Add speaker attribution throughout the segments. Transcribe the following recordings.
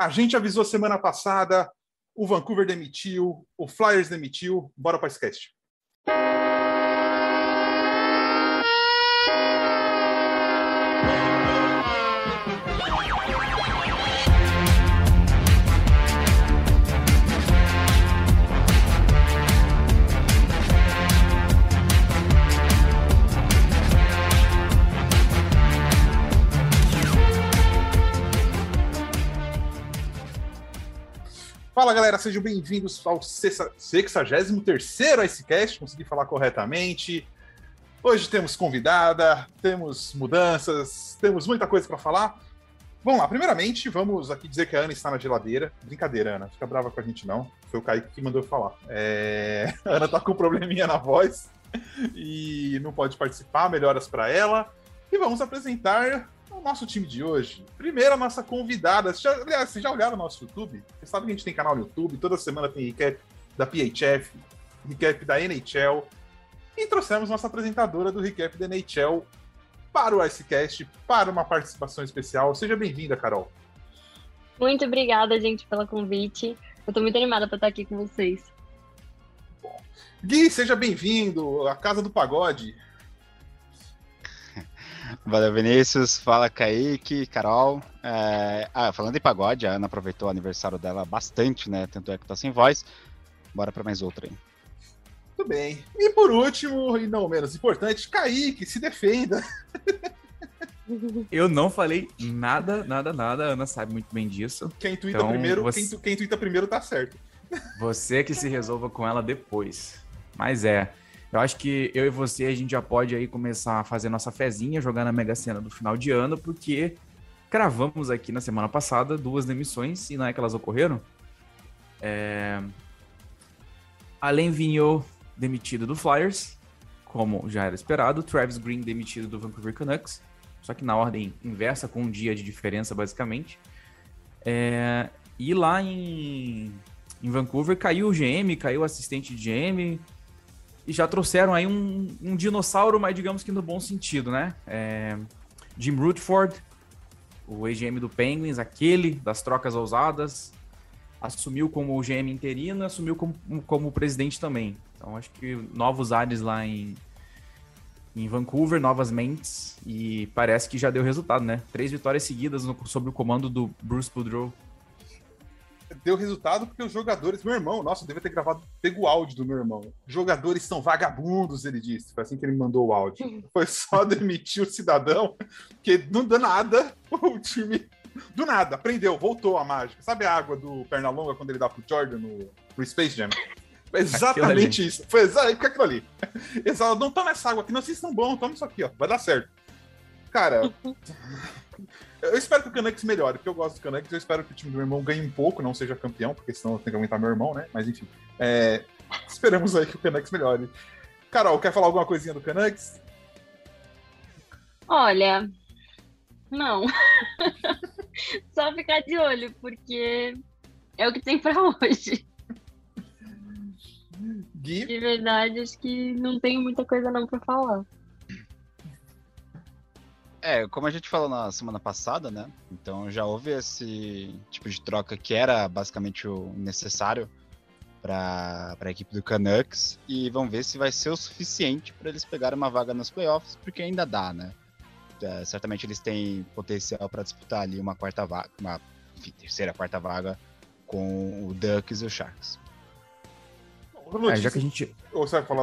Speaker 1: A gente avisou semana passada, o Vancouver demitiu, o Flyers demitiu. Bora para esse cast. Fala galera, sejam bem-vindos ao 63 Icecast, consegui falar corretamente. Hoje temos convidada, temos mudanças, temos muita coisa para falar. Vamos lá, primeiramente, vamos aqui dizer que a Ana está na geladeira. Brincadeira, Ana, fica brava com a gente não. Foi o Kaique que mandou eu falar. É... A Ana tá com um probleminha na voz e não pode participar, melhoras para ela. E vamos apresentar o nosso time de hoje. Primeiro, a nossa convidada. Vocês já, aliás, vocês já olharam o nosso YouTube? Vocês sabem que a gente tem canal no YouTube, toda semana tem recap da PHF, recap da NHL. E trouxemos nossa apresentadora do recap da NHL para o Icecast, para uma participação especial. Seja bem-vinda, Carol.
Speaker 2: Muito obrigada, gente, pelo convite. Eu tô muito animada para estar aqui com vocês.
Speaker 1: Bom. Gui, seja bem-vindo à Casa do Pagode.
Speaker 3: Valeu, Vinícius. Fala, Kaique, Carol. É... Ah, falando em pagode, a Ana aproveitou o aniversário dela bastante, né? Tanto é que tá sem voz. Bora para mais outra aí.
Speaker 1: Tudo bem. E por último, e não menos importante, Kaique, se defenda.
Speaker 4: Eu não falei nada, nada, nada. A Ana sabe muito bem disso.
Speaker 1: Quem tuita então, primeiro, você... quem, quem tuita primeiro tá certo.
Speaker 4: Você que se resolva com ela depois. Mas é. Eu acho que eu e você a gente já pode aí começar a fazer nossa fezinha, jogar na Mega Sena do final de ano, porque cravamos aqui na semana passada duas demissões, e não é que elas ocorreram? É... Alain Vigneault demitido do Flyers, como já era esperado, Travis Green demitido do Vancouver Canucks, só que na ordem inversa, com um dia de diferença, basicamente. É... E lá em... em Vancouver caiu o GM, caiu o assistente de GM, e já trouxeram aí um, um dinossauro, mas digamos que no bom sentido, né? É, Jim Rutherford, o EGM do Penguins, aquele das trocas ousadas, assumiu como o GM interino, assumiu como, como presidente também. Então acho que novos ares lá em, em Vancouver, novas mentes, e parece que já deu resultado, né? Três vitórias seguidas no, sob o comando do Bruce Boudreau
Speaker 1: deu resultado porque os jogadores, meu irmão, nossa, eu devia ter gravado, pego o áudio do meu irmão. Jogadores são vagabundos, ele disse. Foi assim que ele mandou o áudio. Foi só demitir o cidadão, que não dá nada, o time do nada, aprendeu, voltou a mágica. Sabe a água do Pernalonga quando ele dá pro Jordan no pro Space Jam? Foi exatamente isso. Foi exatamente aquilo ali. Exato, não toma essa água aqui, não, vocês estão bons, toma isso aqui, ó. Vai dar certo. Cara, eu espero que o Canucks melhore, porque eu gosto do Canucks. Eu espero que o time do meu irmão ganhe um pouco, não seja campeão, porque senão eu tenho que aumentar meu irmão, né? Mas enfim. É... Esperamos aí que o Canucks melhore. Carol, quer falar alguma coisinha do Canucks?
Speaker 2: Olha, não. Só ficar de olho, porque é o que tem para hoje. Gui? De verdade, acho que não tenho muita coisa não para falar.
Speaker 3: É, como a gente falou na semana passada, né? Então já houve esse tipo de troca que era basicamente o necessário para a equipe do Canucks e vamos ver se vai ser o suficiente para eles pegarem uma vaga nos playoffs, porque ainda dá, né? É, certamente eles têm potencial para disputar ali uma quarta vaga, uma enfim, terceira, quarta vaga com o Ducks e o Sharks.
Speaker 4: É, já que a gente,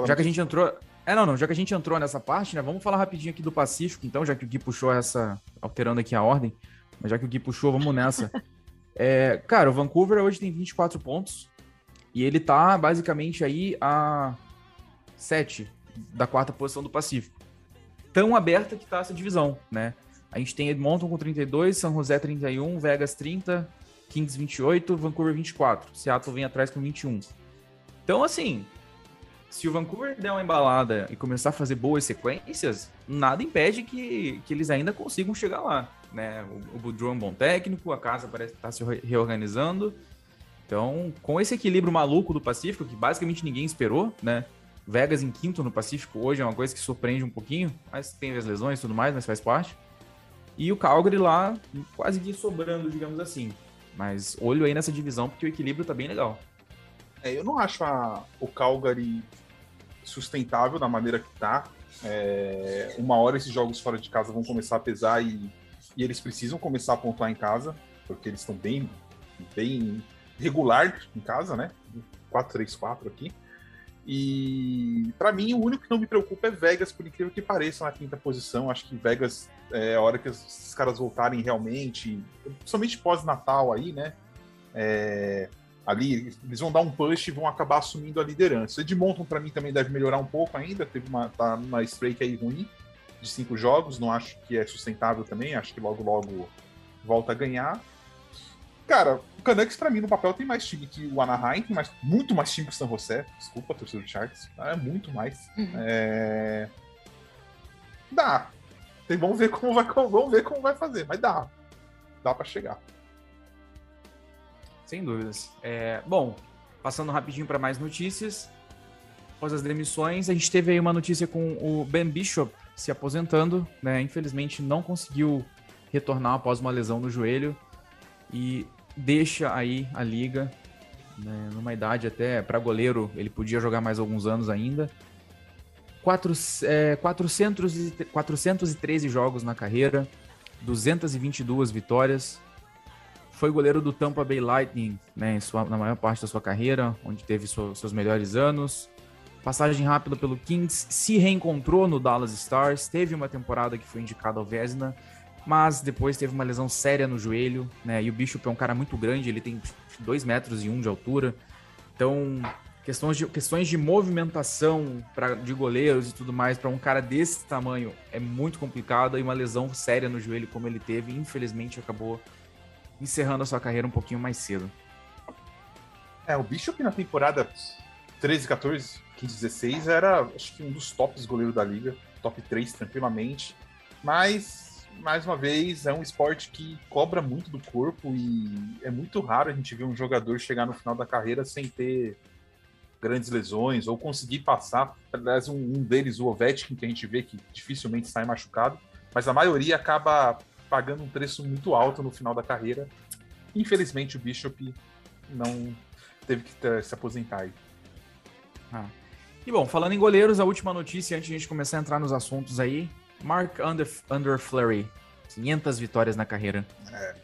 Speaker 4: já que a gente entrou, é, não, não. Já que a gente entrou nessa parte, né? Vamos falar rapidinho aqui do Pacífico, então, já que o Gui puxou essa. alterando aqui a ordem. Mas já que o Gui puxou, vamos nessa. É, cara, o Vancouver hoje tem 24 pontos. E ele tá basicamente aí a 7 da quarta posição do Pacífico. Tão aberta que tá essa divisão, né? A gente tem Edmonton com 32, São José 31, Vegas 30, Kings 28, Vancouver 24. Seattle vem atrás com 21. Então, assim, se o Vancouver der uma embalada e começar a fazer boas sequências, nada impede que, que eles ainda consigam chegar lá. Né? O, o Boudreau é um bom técnico, a casa parece estar tá se reorganizando. Então, com esse equilíbrio maluco do Pacífico, que basicamente ninguém esperou, né? Vegas em quinto no Pacífico hoje é uma coisa que surpreende um pouquinho, mas tem as lesões e tudo mais, mas faz parte. E o Calgary lá quase que sobrando, digamos assim. Mas olho aí nessa divisão, porque o equilíbrio tá bem legal.
Speaker 1: É, eu não acho a, o Calgary sustentável da maneira que tá. É, uma hora esses jogos fora de casa vão começar a pesar e, e eles precisam começar a pontuar em casa, porque eles estão bem, bem regular em casa, né? 4-3-4 aqui. E para mim, o único que não me preocupa é Vegas, por incrível que pareça, na quinta posição. Acho que Vegas é a hora que esses caras voltarem realmente, principalmente pós-Natal aí, né? É, ali eles vão dar um push e vão acabar assumindo a liderança. Edmonton, para mim, também deve melhorar um pouco ainda. Teve uma, tá numa streak aí ruim de cinco jogos, não acho que é sustentável também. Acho que logo, logo volta a ganhar. Cara, o Canucks, pra mim, no papel, tem mais time que o Anaheim, tem mais, muito mais time que o San José. Desculpa, torcedor do Sharks. É muito mais. Uhum. É... Dá. Tem, vamos, ver como vai, vamos ver como vai fazer, mas dá. Dá para chegar.
Speaker 4: Sem dúvidas. É, bom, passando rapidinho para mais notícias. Após as demissões, a gente teve aí uma notícia com o Ben Bishop se aposentando, né? Infelizmente não conseguiu retornar após uma lesão no joelho e deixa aí a liga, né, numa idade até para goleiro, ele podia jogar mais alguns anos ainda. Quatro, é, 400 e, 413 jogos na carreira, 222 vitórias. Foi goleiro do Tampa Bay Lightning né, sua, na maior parte da sua carreira, onde teve so, seus melhores anos. Passagem rápida pelo Kings, se reencontrou no Dallas Stars, teve uma temporada que foi indicada ao Vesna mas depois teve uma lesão séria no joelho, né? E o Bishop é um cara muito grande, ele tem 2 metros e um de altura. Então, questões de, questões de movimentação pra, de goleiros e tudo mais para um cara desse tamanho é muito complicado e uma lesão séria no joelho como ele teve, infelizmente acabou encerrando a sua carreira um pouquinho mais cedo.
Speaker 1: É, o Bishop na temporada 13, 14, 15, 16 era acho que um dos tops goleiros da liga, top 3 tranquilamente. Mas mais uma vez, é um esporte que cobra muito do corpo e é muito raro a gente ver um jogador chegar no final da carreira sem ter grandes lesões ou conseguir passar. Aliás, um, deles, o Ovechkin, que a gente vê que dificilmente sai machucado, mas a maioria acaba pagando um preço muito alto no final da carreira. Infelizmente, o Bishop não teve que se aposentar aí.
Speaker 4: Ah. E bom, falando em goleiros, a última notícia antes de a gente começar a entrar nos assuntos aí, Mark Under, Under Flurry, 500 vitórias na carreira. É.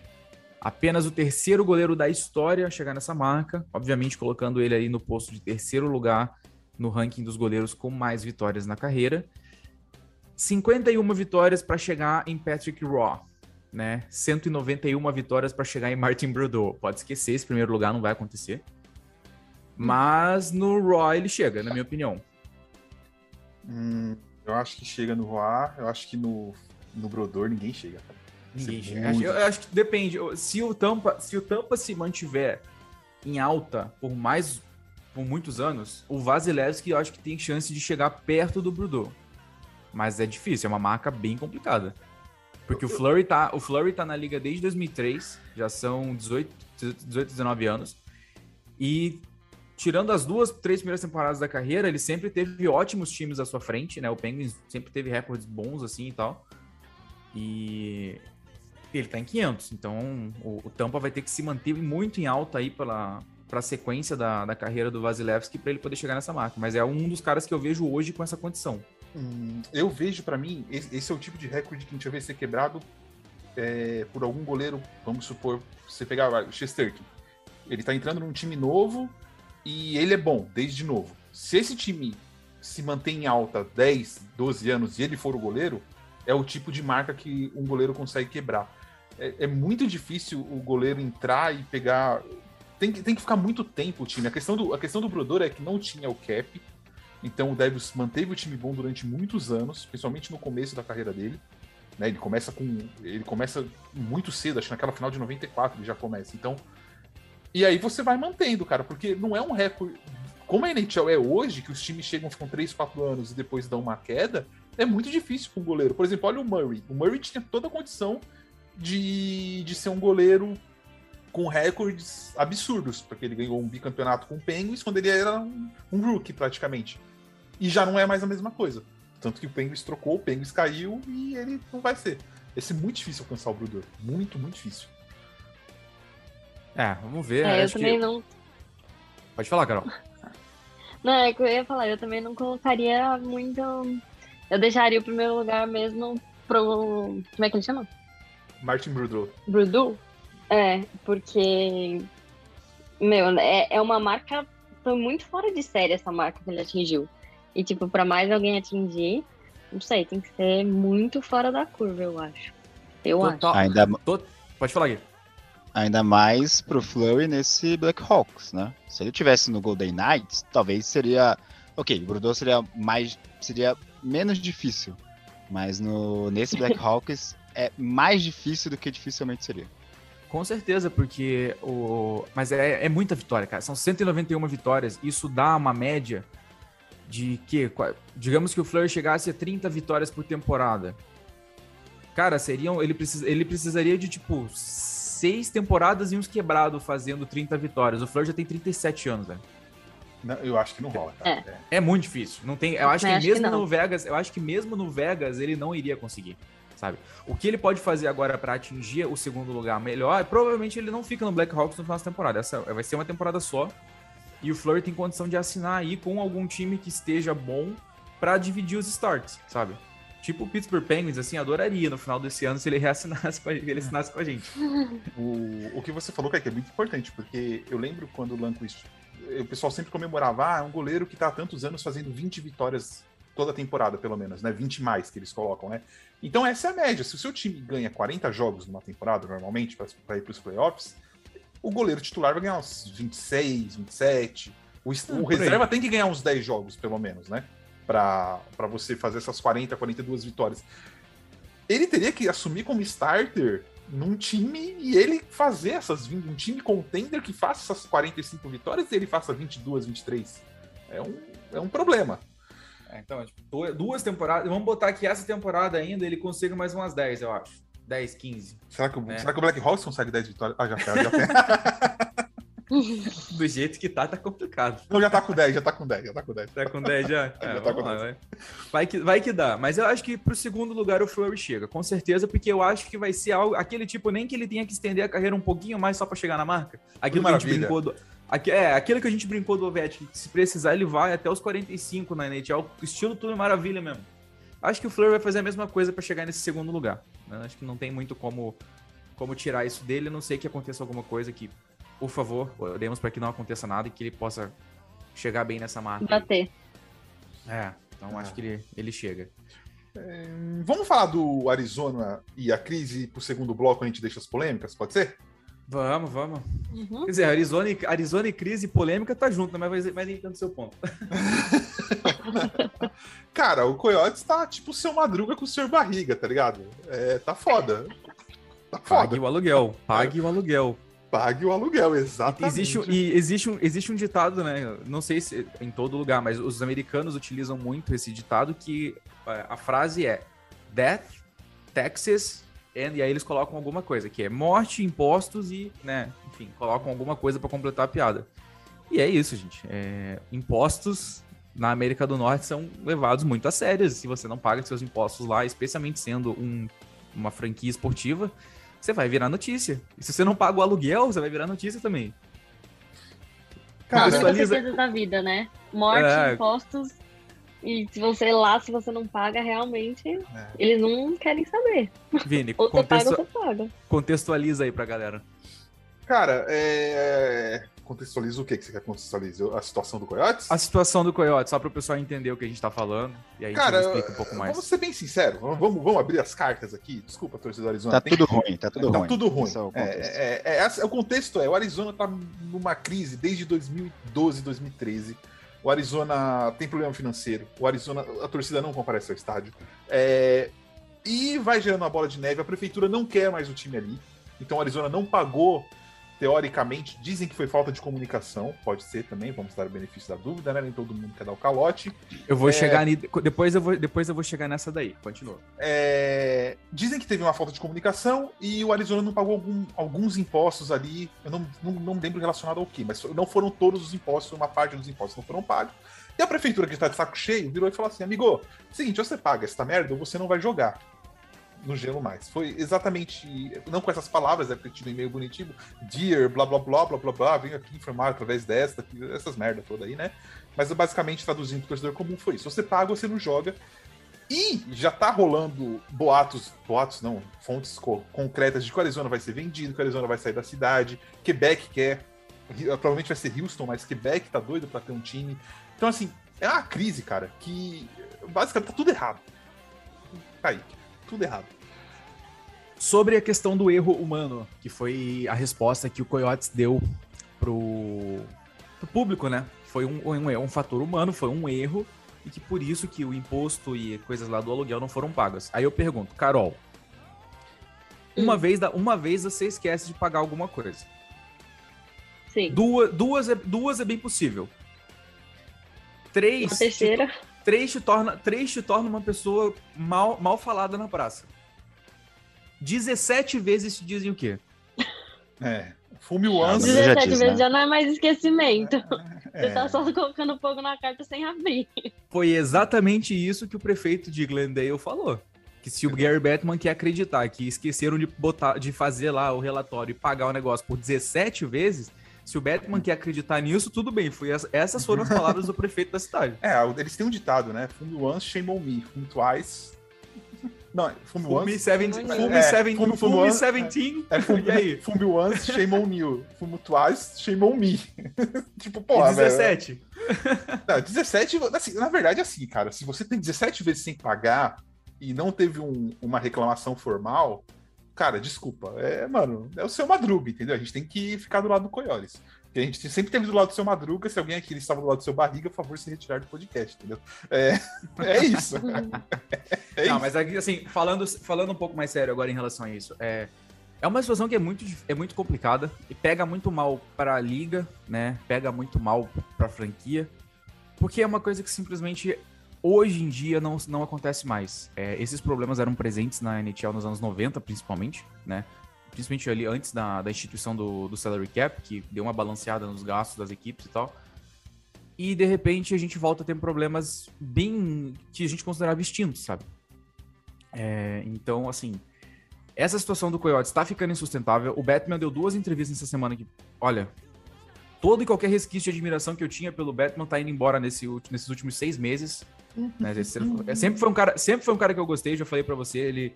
Speaker 4: Apenas o terceiro goleiro da história a chegar nessa marca, obviamente colocando ele aí no posto de terceiro lugar no ranking dos goleiros com mais vitórias na carreira. 51 vitórias para chegar em Patrick Raw, né? 191 vitórias para chegar em Martin Brodeur. Pode esquecer, esse primeiro lugar não vai acontecer. Mas no Raw ele chega, na minha opinião.
Speaker 1: Hum, eu acho que chega no Roar, eu acho que no, no Brodor ninguém chega.
Speaker 4: Ninguém chega. Muito... Eu, acho que depende. Se o, Tampa, se o Tampa se mantiver em alta por mais por muitos anos, o Vasilevski eu acho que tem chance de chegar perto do Brodor. Mas é difícil, é uma marca bem complicada. Porque o Flurry tá, o Flurry tá na liga desde 2003, já são 18, 18 19 anos. E tirando as duas, três primeiras temporadas da carreira, ele sempre teve ótimos times à sua frente, né? O Penguins sempre teve recordes bons assim e tal. E ele tá em 500, então o, o Tampa vai ter que se manter muito em alta aí pela para a sequência da, da carreira do Vasilevski para ele poder chegar nessa marca. Mas é um dos caras que eu vejo hoje com essa condição.
Speaker 1: Eu vejo para mim esse é o tipo de recorde que a gente vai ver ser quebrado é, por algum goleiro. Vamos supor, você pegar o Chesterkin. Ele tá entrando num time novo, e ele é bom, desde novo. Se esse time se mantém em alta 10, 12 anos e ele for o goleiro, é o tipo de marca que um goleiro consegue quebrar. É, é muito difícil o goleiro entrar e pegar. Tem que, tem que ficar muito tempo o time. A questão do, a questão do Brodor é que não tinha o cap, então o Devils manteve o time bom durante muitos anos, principalmente no começo da carreira dele. Né, ele começa com. Ele começa muito cedo, acho que naquela final de 94 ele já começa. Então, e aí você vai mantendo, cara, porque não é um recorde. Como a NHL é hoje, que os times chegam, ficam 3, 4 anos e depois dão uma queda, é muito difícil com um goleiro. Por exemplo, olha o Murray. O Murray tinha toda a condição de, de ser um goleiro com recordes absurdos, porque ele ganhou um bicampeonato com o Penguins quando ele era um, um rookie, praticamente. E já não é mais a mesma coisa. Tanto que o Penguins trocou, o Penguins caiu e ele não vai ser. Vai ser muito difícil alcançar o Brudor. Muito, muito difícil.
Speaker 4: É, vamos ver.
Speaker 2: É, eu
Speaker 4: acho
Speaker 2: também
Speaker 4: que...
Speaker 2: não.
Speaker 4: Pode falar, Carol.
Speaker 2: Não, é que eu ia falar, eu também não colocaria muito. Eu deixaria o primeiro lugar mesmo pro. Como é que ele chama?
Speaker 1: Martin Brudel.
Speaker 2: Brudu? É, porque. Meu, é, é uma marca. Foi muito fora de série essa marca que ele atingiu. E, tipo, pra mais alguém atingir, não sei, tem que ser muito fora da curva, eu acho. Eu acho.
Speaker 4: Total.
Speaker 3: Ainda,
Speaker 4: Pode falar, Gui.
Speaker 3: ainda mais pro Flurry nesse Black Hawks, né? Se ele tivesse no Golden Knights, talvez seria. Ok, o Brudô seria mais. seria menos difícil. Mas no, nesse Black Hawks é mais difícil do que dificilmente seria.
Speaker 4: Com certeza, porque o. Mas é, é muita vitória, cara. São 191 vitórias. Isso dá uma média de que. Digamos que o Fleur chegasse a 30 vitórias por temporada. Cara, seriam. Ele, precis, ele precisaria de, tipo, seis temporadas e uns quebrados fazendo 30 vitórias. O Fleur já tem 37 anos, velho.
Speaker 1: Não, eu acho que não rola, cara. É.
Speaker 4: É muito difícil. Não tem, eu acho que
Speaker 2: acho que
Speaker 4: mesmo
Speaker 2: não.
Speaker 4: no Vegas, eu acho que mesmo no Vegas ele não iria conseguir, sabe? O que ele pode fazer agora pra atingir o segundo lugar melhor, provavelmente ele não fica no Black Hawks no final da temporada. Essa vai ser uma temporada só. E o Fleury tem condição de assinar aí com algum time que esteja bom pra dividir os starts, sabe? Tipo o Pittsburgh Penguins, assim, adoraria no final desse ano se ele reassinasse com a, ele assinasse com a gente.
Speaker 1: O, o que você falou, Kaique, é muito importante, porque eu lembro quando o Lanquist. O pessoal sempre comemorava, ah, é um goleiro que tá há tantos anos fazendo 20 vitórias toda temporada, pelo menos, né? 20 mais que eles colocam, né? Então essa é a média. Se o seu time ganha 40 jogos numa temporada, normalmente, para ir para os playoffs, o goleiro titular vai ganhar uns 26, 27. O,
Speaker 4: Ah,
Speaker 1: o
Speaker 4: aí.
Speaker 1: reserva tem que ganhar uns 10 jogos, pelo menos, né? Para você fazer essas 40, 42 vitórias. Ele teria que assumir como starter num time e ele fazer essas 20, um time contender que faça essas 45 vitórias e ele faça 22, 23. É um, é um problema.
Speaker 4: É, então, tipo, du- duas temporadas. Vamos botar que essa temporada ainda ele consiga mais umas 10, eu acho. 10, 15.
Speaker 1: Será que, o-
Speaker 4: É.
Speaker 1: será que o Black Hawks consegue 10 vitórias? Ah, já, tá, já, tem.
Speaker 4: Do jeito que tá, tá complicado.
Speaker 1: Não, já tá com 10, já tá com 10, já tá com 10.
Speaker 4: Tá com 10 já?
Speaker 1: Já
Speaker 4: É,
Speaker 1: tá
Speaker 4: vamos
Speaker 1: com
Speaker 4: lá,
Speaker 1: 10.
Speaker 4: vai. Vai que, vai que dá. Mas eu acho que pro segundo lugar o Fleury chega, com certeza, porque eu acho que vai ser algo, aquele tipo, nem que ele tenha que estender a carreira um pouquinho mais só pra chegar na marca. Aquilo que a gente brincou do. aque- é, aquilo que a gente brincou do Ovechkin, se precisar ele vai até os 45 na NHL, estilo tudo maravilha mesmo. Acho que o Fleury vai fazer a mesma coisa pra chegar nesse segundo lugar. né? Acho que não tem muito como, como tirar isso dele, a não sei que aconteça alguma coisa que, por favor, oremos pra que não aconteça nada e que ele possa chegar bem nessa marca.
Speaker 2: Bater.
Speaker 4: É, então acho que ele, ele chega.
Speaker 1: Hum, Vamos falar do Arizona e a crise pro segundo bloco, a gente deixa as polêmicas, pode ser?
Speaker 4: Vamos, vamos.
Speaker 2: Uhum.
Speaker 4: Quer dizer, Arizona e, Arizona e crise e polêmica tá junto, né? mas vai, vai nem tanto seu ponto.
Speaker 1: Cara, o Coyotes tá tipo o seu Madruga com o Sr. Barriga, tá ligado? É, tá foda. Tá
Speaker 4: Pague
Speaker 1: foda.
Speaker 4: o aluguel, pague o aluguel.
Speaker 1: Pague o aluguel, exatamente.
Speaker 4: Existe, um- e existe um, existe um ditado, né? Não sei se em todo lugar, mas os americanos utilizam muito esse ditado que é, a frase é death, and, e aí eles colocam alguma coisa, que é morte, impostos e, né, enfim, colocam alguma coisa pra completar a piada. E é isso, gente. É, impostos na América do Norte são levados muito a sério. Se você não paga seus impostos lá, especialmente sendo um- uma franquia esportiva, você vai virar notícia. E se você não paga o aluguel, você vai virar notícia também.
Speaker 1: Cara,
Speaker 4: Contextualiza-
Speaker 2: certeza da vida, né? Morte,
Speaker 4: É.
Speaker 2: impostos. E se você lá, se você não paga, realmente,
Speaker 1: É.
Speaker 2: eles não querem saber.
Speaker 4: Vini,
Speaker 2: Ou você paga ou você paga.
Speaker 4: contextualiza aí pra galera.
Speaker 1: Cara, é... contextualiza o que que você quer contextualizar? A situação do Coyotes?
Speaker 4: A situação do Coyote, só para o pessoal entender o que a gente tá falando. E aí
Speaker 1: Cara,
Speaker 4: a gente explica um pouco mais.
Speaker 1: vamos ser bem sinceros, vamos, vamos abrir as cartas aqui. Desculpa, torcedor do Arizona.
Speaker 3: Tá
Speaker 1: tem-
Speaker 3: tudo ruim, tá tudo
Speaker 1: tá
Speaker 3: ruim.
Speaker 1: tudo ruim.
Speaker 3: Esse é o
Speaker 1: É,
Speaker 3: contexto.
Speaker 1: é, é, essa- o contexto é, o Arizona tá numa crise desde 2012, 2013. O Arizona tem problema financeiro. O Arizona, a torcida não comparece ao estádio. É, e vai gerando uma bola de neve. A prefeitura não quer mais o time ali. Então o Arizona não pagou, teoricamente. Dizem que foi falta de comunicação. Pode ser também, vamos dar o benefício da dúvida, né? Nem todo mundo quer dar o calote.
Speaker 4: Eu vou
Speaker 1: é-
Speaker 4: chegar depois eu vou depois eu vou chegar nessa daí. Continua.
Speaker 1: É, dizem que teve uma falta de comunicação e o Arizona não pagou algum- alguns impostos ali. Eu não, não, não lembro relacionado ao que, mas não foram todos os impostos, uma parte dos impostos não foram pagos. E a prefeitura, que está de saco cheio, virou e falou assim: amigo, seguinte, ou você paga essa merda ou você não vai jogar. No gelo mais. Foi exatamente, não com essas palavras, é porque tinha um e-mail bonitinho, dear, blá blá blá blá blá blá, venho aqui informar através desta, essas merdas todas aí, né? Mas basicamente traduzindo para o torcedor comum foi isso. Você paga, você não joga. E já tá rolando boatos, boatos não, fontes co concretas de que o Arizona vai ser vendido, que o Arizona vai sair da cidade, Quebec quer, provavelmente vai ser Houston, mas Quebec tá doido para ter um time. Então, assim, é uma crise, cara, que basicamente tá tudo errado. Kaique, tudo errado.
Speaker 4: Sobre a questão do erro humano, que foi a resposta que o Coyotes deu pro, pro público, né? Foi um, um, um fator humano, foi um erro, e que por isso que o imposto e coisas lá do aluguel não foram pagas. Aí eu pergunto, Carol, uma, hum. vez, uma vez você esquece de pagar alguma coisa.
Speaker 2: Sim.
Speaker 4: Duas, duas, é, duas é bem possível. Três.
Speaker 2: Uma terceira.
Speaker 4: Te, três, te torna, três te torna uma pessoa mal, mal falada na praça. 17 vezes te dizem o quê?
Speaker 1: É. Fume once.
Speaker 2: 17 vezes né? já não é mais esquecimento. É. Você tá só colocando fogo na carta sem abrir.
Speaker 4: Foi exatamente isso que o prefeito de Glendale falou. Que se o Gary Bettman quer acreditar que esqueceram de botar, de fazer lá o relatório e pagar o negócio por 17 vezes, se o Batman quer acreditar nisso, tudo bem. Foi essas foram as palavras do prefeito da cidade.
Speaker 1: É, eles têm um ditado, né? Fume once, shame on me. Fume twice. Não, fume, fume once.
Speaker 4: Seven, fume, é, seven, fume, fume, fume 17.
Speaker 1: É, fume, e aí? Fume once, shame on you. Fume twice, shame on me. tipo, porra,
Speaker 4: e 17.
Speaker 1: Velho. Não, 17, assim, na verdade, assim, cara, se você tem 17 vezes sem pagar e não teve um, uma reclamação formal, cara, desculpa. É, mano, é o seu Madruga, entendeu? A gente tem que ficar do lado do. Porque a gente sempre teve do lado do seu Madruga. Se alguém aqui estava do lado do seu Barriga, por favor, se retirar do podcast, entendeu? É, é isso.
Speaker 4: é Não, isso. mas aqui, assim, falando, falando um pouco mais sério agora em relação a isso, é, é uma situação que é muito, é muito complicada e pega muito mal para a liga, né? Pega muito mal para a franquia, porque é uma coisa que simplesmente hoje em dia não, não acontece mais. É, esses problemas eram presentes na NHL nos anos 90, principalmente, né? Principalmente ali antes da, da instituição do, do salary cap, que deu uma balanceada nos gastos das equipes e tal. E de repente a gente volta a ter problemas bem que a gente considerava extintos, sabe? É, então, assim, essa situação do Coyotes está ficando insustentável. O Batman deu duas entrevistas nessa semana que, olha, todo e qualquer resquício de admiração que eu tinha pelo Batman tá indo embora nesse, nesses últimos seis meses. Né? É, sempre, foi um cara, sempre foi um cara que eu gostei, já falei para você. Ele,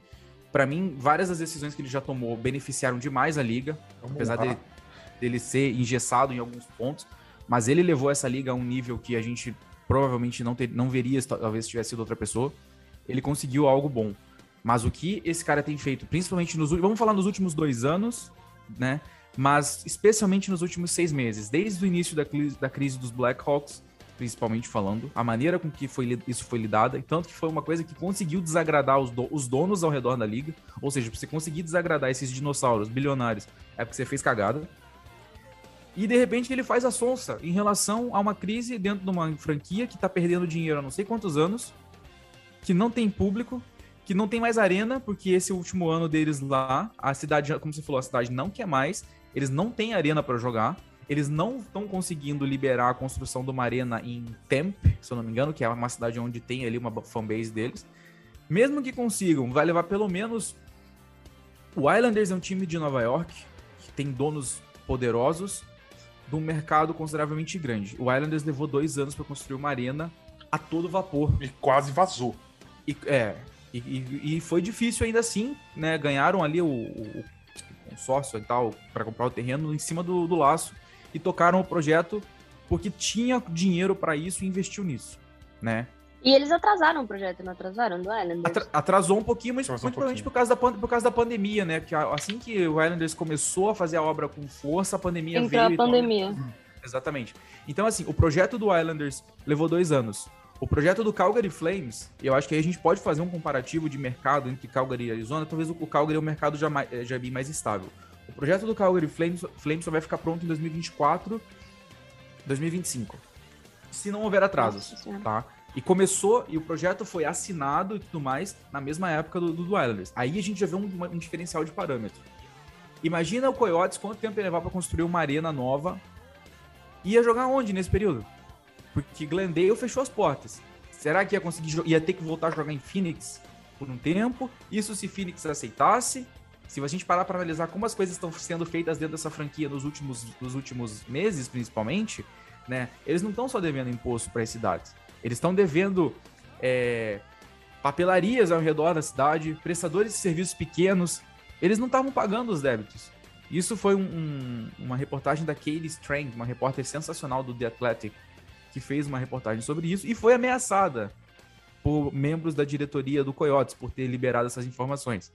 Speaker 4: para mim, várias das decisões que ele já tomou beneficiaram demais a liga, Vamos apesar dele, dele ser engessado em alguns pontos. Mas ele levou essa liga a um nível que a gente provavelmente não, ter, não veria, talvez tivesse sido outra pessoa. Ele conseguiu algo bom. Mas o que esse cara tem feito, principalmente nos vamos falar nos últimos dois anos, né? Mas especialmente nos últimos seis meses, desde o início da, da crise dos Blackhawks, principalmente falando, a maneira com que foi, isso foi lidada, e tanto que foi uma coisa que conseguiu desagradar os, do, os donos ao redor da liga, ou seja, pra você conseguir desagradar esses dinossauros bilionários, é porque você fez cagada. E de repente ele faz a sonsa em relação a uma crise dentro de uma franquia que tá perdendo dinheiro há não sei quantos anos, que não tem público, que não tem mais arena, porque esse último ano deles lá, a cidade, como você falou, a cidade não quer mais, eles não têm arena para jogar. Eles não estão conseguindo liberar a construção de uma arena em Temp, se eu não me engano, que é uma cidade onde tem ali uma fanbase deles. Mesmo que consigam, vai levar pelo menos. O Islanders é um time de Nova York que tem donos poderosos de um mercado consideravelmente grande. O Islanders levou dois anos para construir uma arena a todo vapor.
Speaker 1: E quase vazou.
Speaker 4: E, é, e, e, e, foi difícil ainda assim, né? Ganharam ali o, o consórcio e tal para comprar o terreno em cima do, do laço e tocaram o projeto porque tinha dinheiro para isso e investiu nisso, né?
Speaker 2: E eles atrasaram o projeto, não atrasaram do Islanders? Atra
Speaker 4: atrasou um pouquinho, mas muito provavelmente por causa, da por causa da pandemia, né? Porque assim que o Islanders começou a fazer a obra com força, a pandemia
Speaker 2: Entrou
Speaker 4: veio.
Speaker 2: a pandemia.
Speaker 4: Então... Exatamente. Então, assim, o projeto do Islanders levou dois anos. O projeto do Calgary Flames, eu acho que aí a gente pode fazer um comparativo de mercado entre Calgary e Arizona, talvez o Calgary é um mercado já, mais, já bem mais estável. O projeto do Calgary Flames, Flames só vai ficar pronto em 2024, 2025. Se não houver atrasos, tá? E começou, e o projeto foi assinado e tudo mais na mesma época do, do Islanders. Aí a gente já vê um, um diferencial de parâmetro. Imagina o Coyotes quanto tempo ia levar para construir uma arena nova. Ia jogar onde nesse período? Porque Glendale fechou as portas. Será que ia conseguir ia ter que voltar a jogar em Phoenix? por um tempo. Isso se Phoenix aceitasse. Se a gente parar para analisar como as coisas estão sendo feitas dentro dessa franquia nos últimos, nos últimos meses, principalmente, né? Eles não estão só devendo imposto para as cidades. Eles estão devendo é, papelarias ao redor da cidade, prestadores de serviços pequenos. Eles não estavam pagando os débitos. Isso foi um, um, uma reportagem da Katie Strang, uma repórter sensacional do The Athletic, que fez uma reportagem sobre isso e foi ameaçada por membros da diretoria do Coyotes por ter liberado essas informações.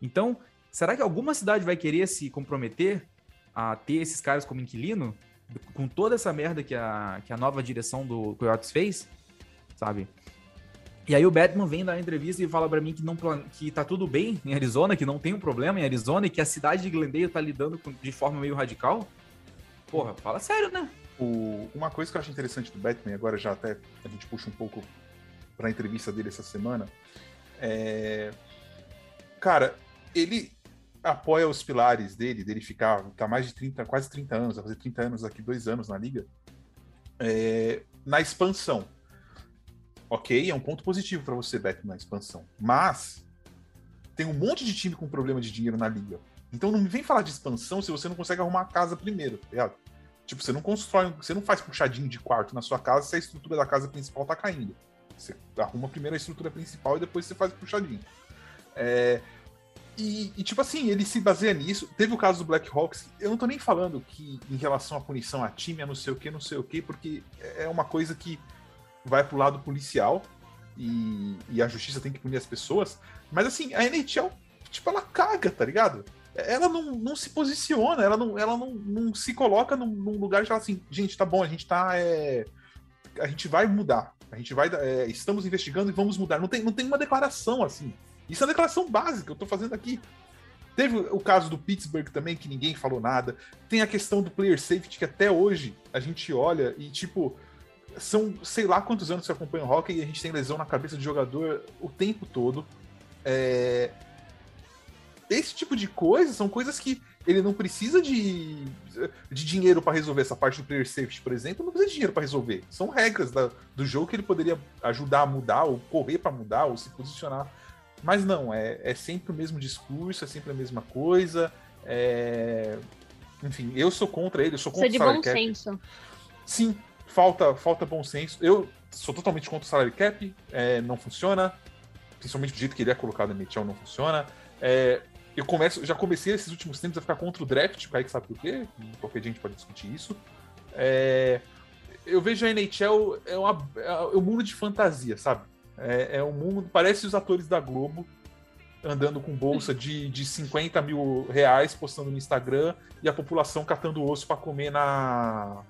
Speaker 4: Então, será que alguma cidade vai querer se comprometer a ter esses caras como inquilino? Com toda essa merda que a, que a nova direção do Coyotes fez, sabe? E aí o Batman vem dar entrevista e fala para mim que, não, que tá tudo bem em Arizona, que não tem um problema em Arizona e que a cidade de Glendale tá lidando com, de forma meio radical. Porra, fala sério, né?
Speaker 1: O, uma coisa que eu acho interessante do Batman, agora já até a gente puxa um pouco pra entrevista dele essa semana, é... Cara, ele apoia os pilares dele, dele ficar tá mais de 30, quase 30 anos, vai fazer 30 anos daqui, dois anos na liga, é... na expansão Ok, é um ponto positivo para você, Beto, na expansão. Mas tem um monte de time com problema de dinheiro na liga. Então não me vem falar de expansão se você não consegue arrumar a casa primeiro, tá ligado? Tipo, você não constrói, você não faz puxadinho de quarto na sua casa se a estrutura da casa principal tá caindo. Você arruma primeiro a estrutura principal e depois você faz puxadinho. É, e, e, tipo assim, ele se baseia nisso. Teve o caso do Black Hawks. Eu não tô nem falando que em relação à punição a time, a não sei o que, não sei o que, porque é uma coisa que vai pro lado policial e, e, a justiça tem que punir as pessoas. Mas assim, a NHL, tipo, ela caga, tá ligado? Ela não, não se posiciona, ela não, ela não, não se coloca num, num lugar de falar assim, gente, tá bom, a gente tá. É... A gente vai mudar. A gente vai. É, estamos investigando e vamos mudar. Não tem, não tem uma declaração assim. Isso é uma declaração básica, eu tô fazendo aqui. Teve o caso do Pittsburgh também, que ninguém falou nada. Tem a questão do player safety, que até hoje a gente olha e, tipo, são sei lá quantos anos que acompanha o hockey e a gente tem lesão na cabeça de jogador o tempo todo. É... Esse tipo de coisa são coisas que ele não precisa de, de dinheiro para resolver. Essa parte do player safety, por exemplo, não precisa de dinheiro para resolver. São regras da, do jogo que ele poderia ajudar a mudar, ou correr para mudar, ou se posicionar. Mas não, é, é sempre o mesmo discurso, é sempre a mesma coisa. É... Enfim, eu sou contra ele, eu sou contra
Speaker 2: Isso é de bom cap. senso.
Speaker 1: Sim, falta, falta bom senso. Eu sou totalmente contra o salary cap, é, não funciona. Principalmente do jeito que ele é colocado no NHL, não funciona. É, eu começo, já comecei esses últimos tempos a ficar contra o draft, o Kaique sabe por quê, qualquer gente pode discutir isso. É, eu vejo a NHL é, uma, é um mundo de fantasia, sabe? É, é um mundo, parece os atores da Globo andando com bolsa de, de 50 mil reais, postando no Instagram, e a população catando osso para comer na,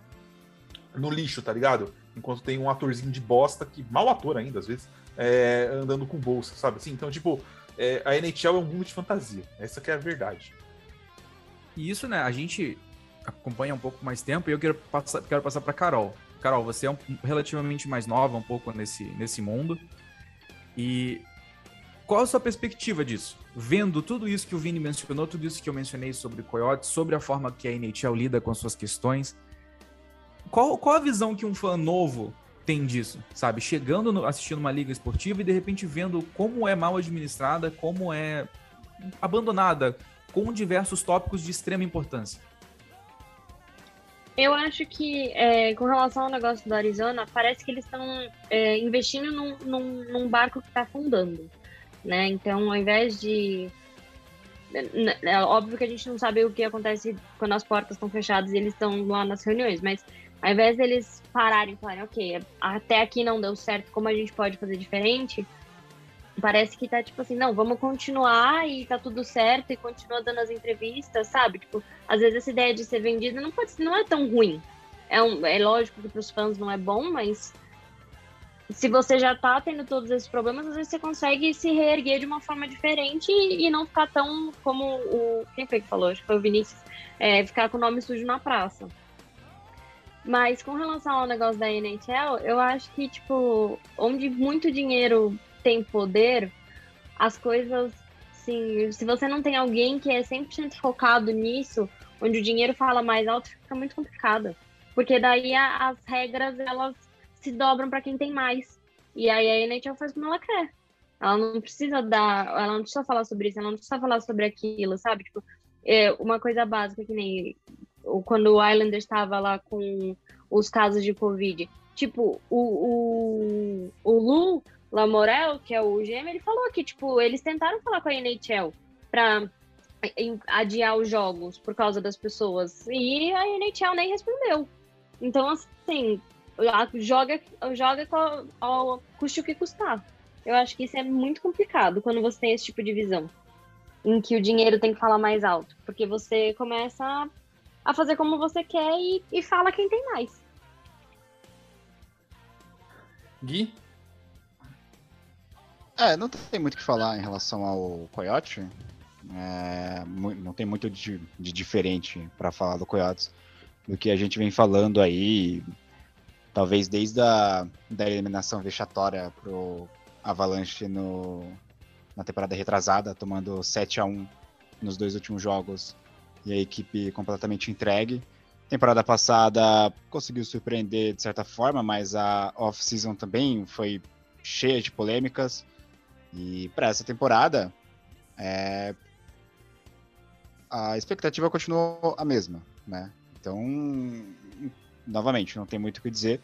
Speaker 1: no lixo, tá ligado? Enquanto tem um atorzinho de bosta, que mal ator ainda, às vezes, é, andando com bolsa, sabe? Assim, então, tipo, é, a NHL é um mundo de fantasia. Essa que é a verdade.
Speaker 4: E isso, né, a gente acompanha um pouco mais tempo e eu quero passar, quero passar para Carol. Carol, você é um, relativamente mais nova um pouco nesse, nesse mundo. E qual a sua perspectiva disso? Vendo tudo isso que o Vini mencionou, tudo isso que eu mencionei sobre Coyote, sobre a forma que a NHL lida com suas questões, qual, qual a visão que um fã novo tem disso, sabe? Chegando, no, assistindo uma liga esportiva e de repente vendo como é mal administrada, como é abandonada, com diversos tópicos de extrema importância.
Speaker 2: Eu acho que, é, com relação ao negócio do Arizona, parece que eles estão é, investindo num, num, num, barco que está afundando, né? Então, ao invés de... É óbvio que a gente não sabe o que acontece quando as portas estão fechadas e eles estão lá nas reuniões, mas ao invés deles pararem e falarem, ok, até aqui não deu certo, como a gente pode fazer diferente? Parece que tá tipo assim, não, vamos continuar e tá tudo certo e continua dando as entrevistas, sabe? Tipo, às vezes essa ideia de ser vendida não pode não é tão ruim. É, um, é lógico que para os fãs não é bom, mas se você já tá tendo todos esses problemas, às vezes você consegue se reerguer de uma forma diferente e, e não ficar tão como o. Quem foi que falou? Acho que foi o Vinícius. É, ficar com o nome sujo na praça. Mas com relação ao negócio da NHL, eu acho que, tipo, onde muito dinheiro tem poder, as coisas, assim, se você não tem alguém que é 100% focado nisso, onde o dinheiro fala mais alto, fica muito complicado. Porque daí a, as regras, elas se dobram para quem tem mais. E aí a NHL faz como ela quer. Ela não precisa dar, ela não precisa falar sobre isso, ela não precisa falar sobre aquilo, sabe? Tipo, é uma coisa básica que nem quando o Islander estava lá com os casos de Covid. Tipo, o, o, o Lu Lamorel, que é o GM, ele falou que, tipo, eles tentaram falar com a NHL pra adiar os jogos por causa das pessoas. E a NHL nem respondeu. Então, assim, joga, joga ao, ao custo que custar. Eu acho que isso é muito complicado quando você tem esse tipo de visão. Em que o dinheiro tem que falar mais alto. Porque você começa a fazer como você quer e, e fala quem tem mais.
Speaker 1: Gui?
Speaker 3: É, não tem muito o que falar em relação ao Coyote. É, não tem muito de, de diferente para falar do Coyotes do que a gente vem falando aí. Talvez desde a da eliminação vexatória pro Avalanche no, na temporada retrasada, tomando 7 a 1 nos dois últimos jogos e a equipe completamente entregue. Temporada passada conseguiu surpreender de certa forma, mas a off-season também foi cheia de polêmicas. E para essa temporada, é... a expectativa continuou a mesma, né? Então, novamente, não tem muito o que dizer.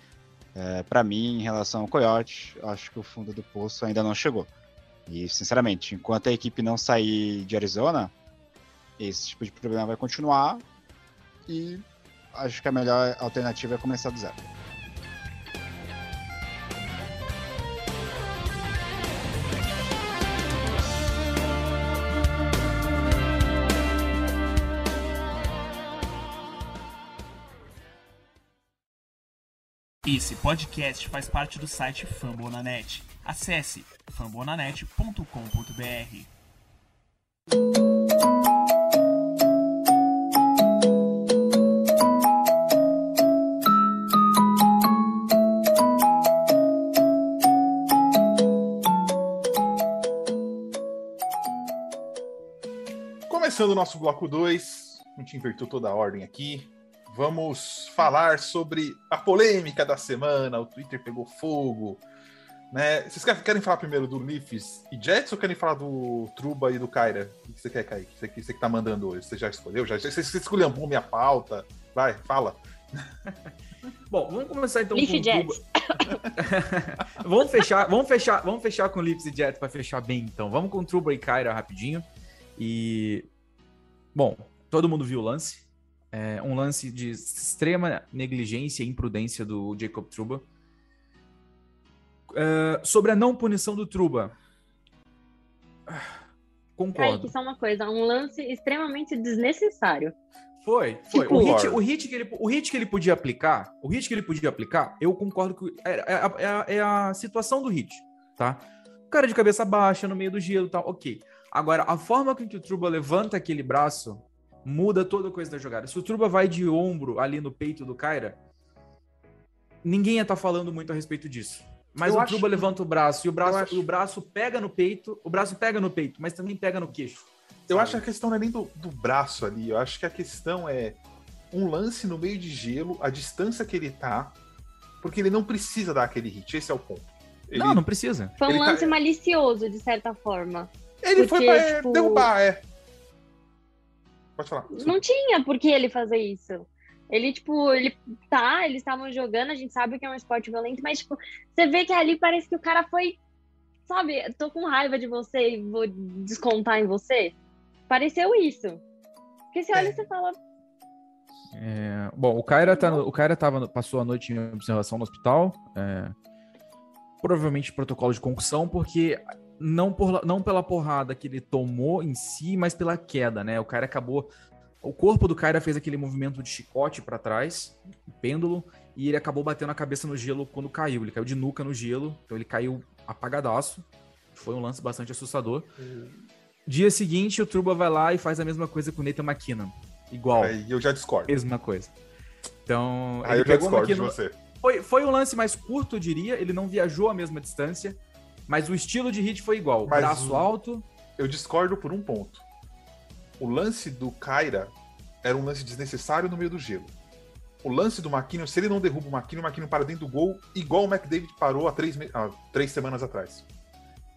Speaker 3: É, para mim, em relação ao Coyote, acho que o fundo do poço ainda não chegou. E, sinceramente, enquanto a equipe não sair de Arizona, esse tipo de problema vai continuar. E acho que a melhor alternativa é começar do zero.
Speaker 5: Esse podcast faz parte do site Fambonanet. Acesse fambonanet.com.br.
Speaker 1: Começando o nosso bloco 2, a gente invertiu toda a ordem aqui. Vamos falar sobre a polêmica da semana. O Twitter pegou fogo. Né? Vocês querem falar primeiro do Leafs e Jets ou querem falar do Truba e do Kyra? O que você quer, Kaique? Você, você que tá mandando hoje? Você já escolheu? Já, você, você escolheu minha pauta? Vai, fala.
Speaker 4: Bom, vamos começar então
Speaker 2: Leaf com Jets.
Speaker 4: vamos fechar, vamos fechar, vamos fechar com Leafs e Jets para fechar bem então. Vamos com Truba e Kyra rapidinho. E bom, todo mundo viu o lance. É um lance de extrema negligência e imprudência do Jacob Truba. Uh, sobre a não punição do Truba. Concordo.
Speaker 2: Kaique, só uma coisa, um lance extremamente desnecessário.
Speaker 4: Foi, foi. Tipo, o, hit, o, hit que ele, o hit que ele podia aplicar, o hit que ele podia aplicar, eu concordo que é, é, é, a, é a situação do hit, tá? O cara de cabeça baixa, no meio do gelo e tal, ok. Agora, a forma com que o Truba levanta aquele braço muda toda a coisa da jogada. Se o Truba vai de ombro ali no peito do Kyra, ninguém ia estar tá falando muito a respeito disso. Mas eu o Truba levanta o braço e o braço, acho... o braço pega no peito, o braço pega no peito, mas também pega no queixo.
Speaker 1: Eu acho que a questão não é nem do, do braço ali, eu acho que a questão é um lance no meio de gelo, a distância que ele tá, porque ele não precisa dar aquele hit, esse é o ponto.
Speaker 4: Ele... Não, não precisa.
Speaker 2: Foi um lance tá... malicioso, de certa forma.
Speaker 1: Ele porque, foi pra tipo... derrubar, é. Pode falar.
Speaker 2: Não tinha por que ele fazer isso. Ele, tipo, ele tá, eles estavam jogando, a gente sabe que é um esporte violento, mas, tipo, você vê que ali parece que o cara foi, sabe, tô com raiva de você e vou descontar em você. Pareceu isso. Porque você olha e você fala.
Speaker 4: É, bom, o Kyra, tá, o Kyra tava, passou a noite em observação no hospital. É, provavelmente protocolo de concussão, porque não, por, não pela porrada que ele tomou em si, mas pela queda, né? O cara acabou. O corpo do cara fez aquele movimento de chicote para trás, pêndulo, e ele acabou batendo a cabeça no gelo quando caiu. Ele caiu de nuca no gelo, então ele caiu apagadaço. Foi um lance bastante assustador. Uhum. Dia seguinte, o Truba vai lá e faz a mesma coisa com o Nathan McKinnon. Igual.
Speaker 1: Aí eu já discordo.
Speaker 4: Mesma coisa. Então.
Speaker 1: Aí eu já discordo de você.
Speaker 4: Foi, foi um lance mais curto, eu diria. Ele não viajou a mesma distância. Mas o estilo de hit foi igual. Mas braço alto.
Speaker 1: Eu discordo por um ponto. O lance do Kyra era um lance desnecessário no meio do gelo. O lance do McKinnon, se ele não derruba o McKinnon, o McKinnon para dentro do gol, igual o McDavid parou há três, há três semanas atrás.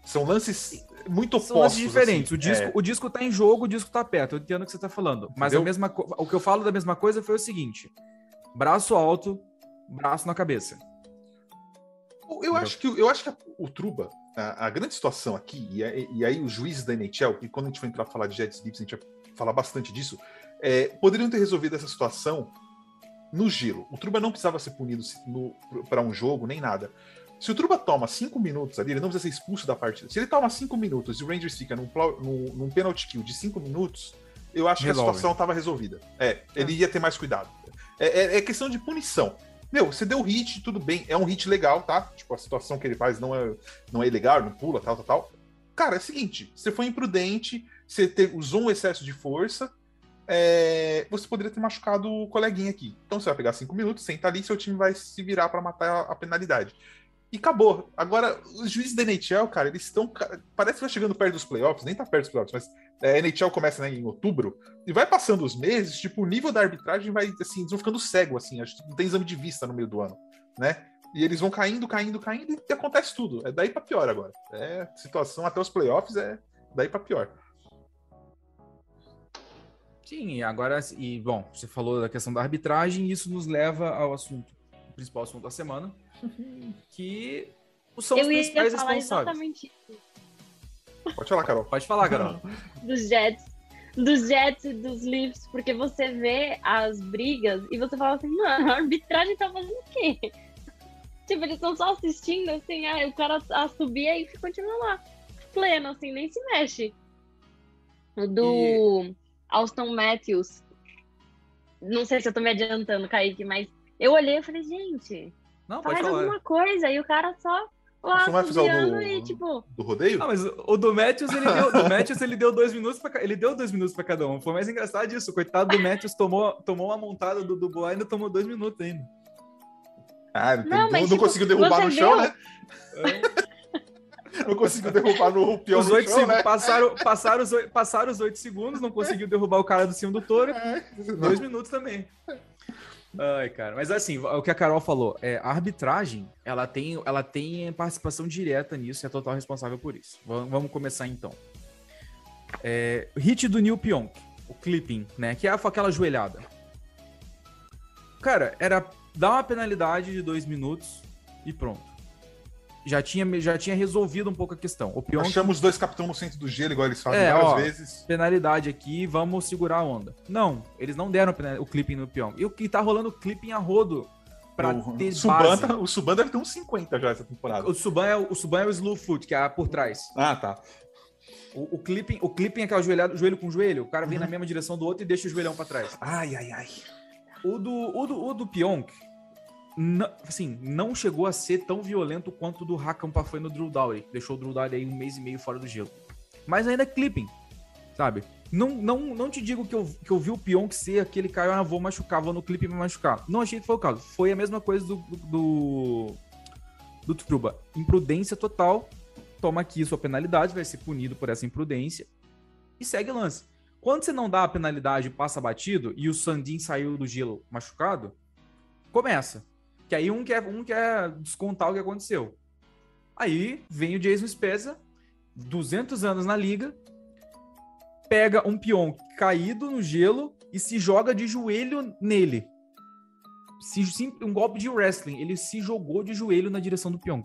Speaker 1: São lances muito
Speaker 4: São lances
Speaker 1: opostos.
Speaker 4: diferentes.
Speaker 1: assim.
Speaker 4: O, disco,
Speaker 1: É,
Speaker 4: o disco tá em jogo, o disco tá perto. Eu entendo o que você tá falando. Mas a mesma o que eu falo da mesma coisa foi o seguinte: braço alto, braço na cabeça.
Speaker 1: Eu, acho que, eu acho que a- o Truba, a, a grande situação aqui, e, aí- e aí os juízes da NHL, e quando a gente for entrar pra falar de Jets Gibbs, a gente vai falar bastante disso, é, poderiam ter resolvido essa situação no gelo. O Truba não precisava ser punido para um jogo, nem nada. Se o Truba toma cinco minutos ali, ele não precisa ser expulso da partida. Se ele toma cinco minutos e o Rangers fica num, num, num penalty kill de cinco minutos, eu acho que
Speaker 4: Resolve.
Speaker 1: a situação estava resolvida. É, ele ia ter mais cuidado. É, é- é questão de punição. Meu, você deu hit, tudo bem. É um hit legal, tá? Tipo, a situação que ele faz não é, não é ilegal, não pula, tal, tal, tal. Cara, é o seguinte: você foi imprudente, você usou um excesso de força, é, você poderia ter machucado o coleguinha aqui. Então você vai pegar cinco minutos, senta ali, seu time vai se virar para matar a, penalidade. E acabou. Agora, os juízes da NHL, cara, eles estão. Parece que vai chegando perto dos playoffs, nem tá perto dos playoffs, mas a NHL começa né, em outubro, e vai passando os meses, tipo, o nível da arbitragem vai, assim, eles vão ficando cego, assim, acho que não tem exame de vista no meio do ano, né? E eles vão caindo, caindo, caindo, e acontece tudo. É daí pra pior agora. É situação até os playoffs, é daí pra pior.
Speaker 4: Sim, e agora, e bom, você falou da questão da arbitragem, e isso nos leva ao assunto, o principal assunto da semana, que são os
Speaker 2: Eu ia
Speaker 4: principais
Speaker 2: falar
Speaker 4: responsáveis.
Speaker 2: exatamente
Speaker 1: Pode falar, Carol.
Speaker 4: Pode falar, Carol.
Speaker 2: dos Jets, dos Jets e dos Leafs, porque você vê as brigas e você fala assim, mano, a arbitragem tá fazendo o quê? Tipo, eles estão só assistindo, assim, ah, o cara assobia e continua lá, pleno, assim, nem se mexe. O do Austin Matthews, não sei se eu tô me adiantando, Kaique, mas eu olhei e falei, gente,
Speaker 4: Não,
Speaker 2: faz alguma coisa, e o cara só lá
Speaker 1: Você não vai fazer o do-
Speaker 2: e, tipo,
Speaker 1: Do rodeio?
Speaker 4: Ah, mas o do Matthews, ele deu, do Matthews, ele deu dois minutos pra, ele deu dois minutos pra cada um. Foi mais engraçado isso. Coitado do Matthews tomou, tomou uma montada do Dubois e ainda tomou dois minutos ainda.
Speaker 1: Ah,
Speaker 2: Não,
Speaker 1: não,
Speaker 2: mas,
Speaker 1: não
Speaker 2: tipo,
Speaker 1: conseguiu derrubar no chão,
Speaker 2: viu?
Speaker 1: né? Não conseguiu derrubar no peão
Speaker 4: Os
Speaker 1: no
Speaker 4: oito
Speaker 1: né?
Speaker 4: passaram, passaram, os oito, passaram os oito segundos, não conseguiu derrubar o cara do cima do touro.
Speaker 1: É,
Speaker 4: Dois minutos também. Ai, cara. Mas assim, o que a Carol falou, é, a arbitragem, ela tem, ela tem participação direta nisso e é total responsável por isso. Vamos, vamos começar então. É, hit do Neil Pionk, o clipping, né? Que é aquela joelhada. Cara, era dar uma penalidade de dois minutos e pronto. Já tinha, já tinha resolvido um pouco a questão. O Pionk
Speaker 1: Achamos os dois capitão no centro do gelo, igual eles fazem
Speaker 4: É,
Speaker 1: várias
Speaker 4: ó,
Speaker 1: vezes.
Speaker 4: penalidade aqui, vamos segurar a onda. Não, eles não deram o clipping no Pyong. E o que tá rolando clipping a rodo pra
Speaker 1: o,
Speaker 4: ter
Speaker 1: Suban, tá- o Suban deve ter uns 50 já essa temporada.
Speaker 4: O Suban é o, o Suban é o slow foot, que é por trás.
Speaker 1: Ah, tá.
Speaker 4: O, o clipping, o clipping é aquela joelhada, joelho com joelho. O cara vem
Speaker 1: Uhum.
Speaker 4: na mesma direção do outro e deixa o joelhão pra trás.
Speaker 1: Ai, ai, ai.
Speaker 4: O do, o do, o do Pionk, não, assim, não chegou a ser tão violento quanto o do Hakampa foi no Drew Dowry. que Deixou o Drew Dowry aí um mês e meio fora do gelo. Mas ainda é clipping, sabe? Não, não, não te digo que eu, que eu vi o Pionk ser aquele cara, ah, vou machucar, vou no clipe me machucar. Não achei que foi o caso. Foi a mesma coisa do, do, do Truba. Imprudência total. Toma aqui sua penalidade, vai ser punido por essa imprudência. E segue o lance. Quando você não dá a penalidade e passa batido, e o Sandin saiu do gelo machucado, começa. Que aí um quer, um quer descontar o que aconteceu. Aí vem o Jason Spezza, 200 anos na liga, pega um peão caído no gelo e se joga de joelho nele. Se, um golpe de wrestling. Ele se jogou de joelho na direção do peão.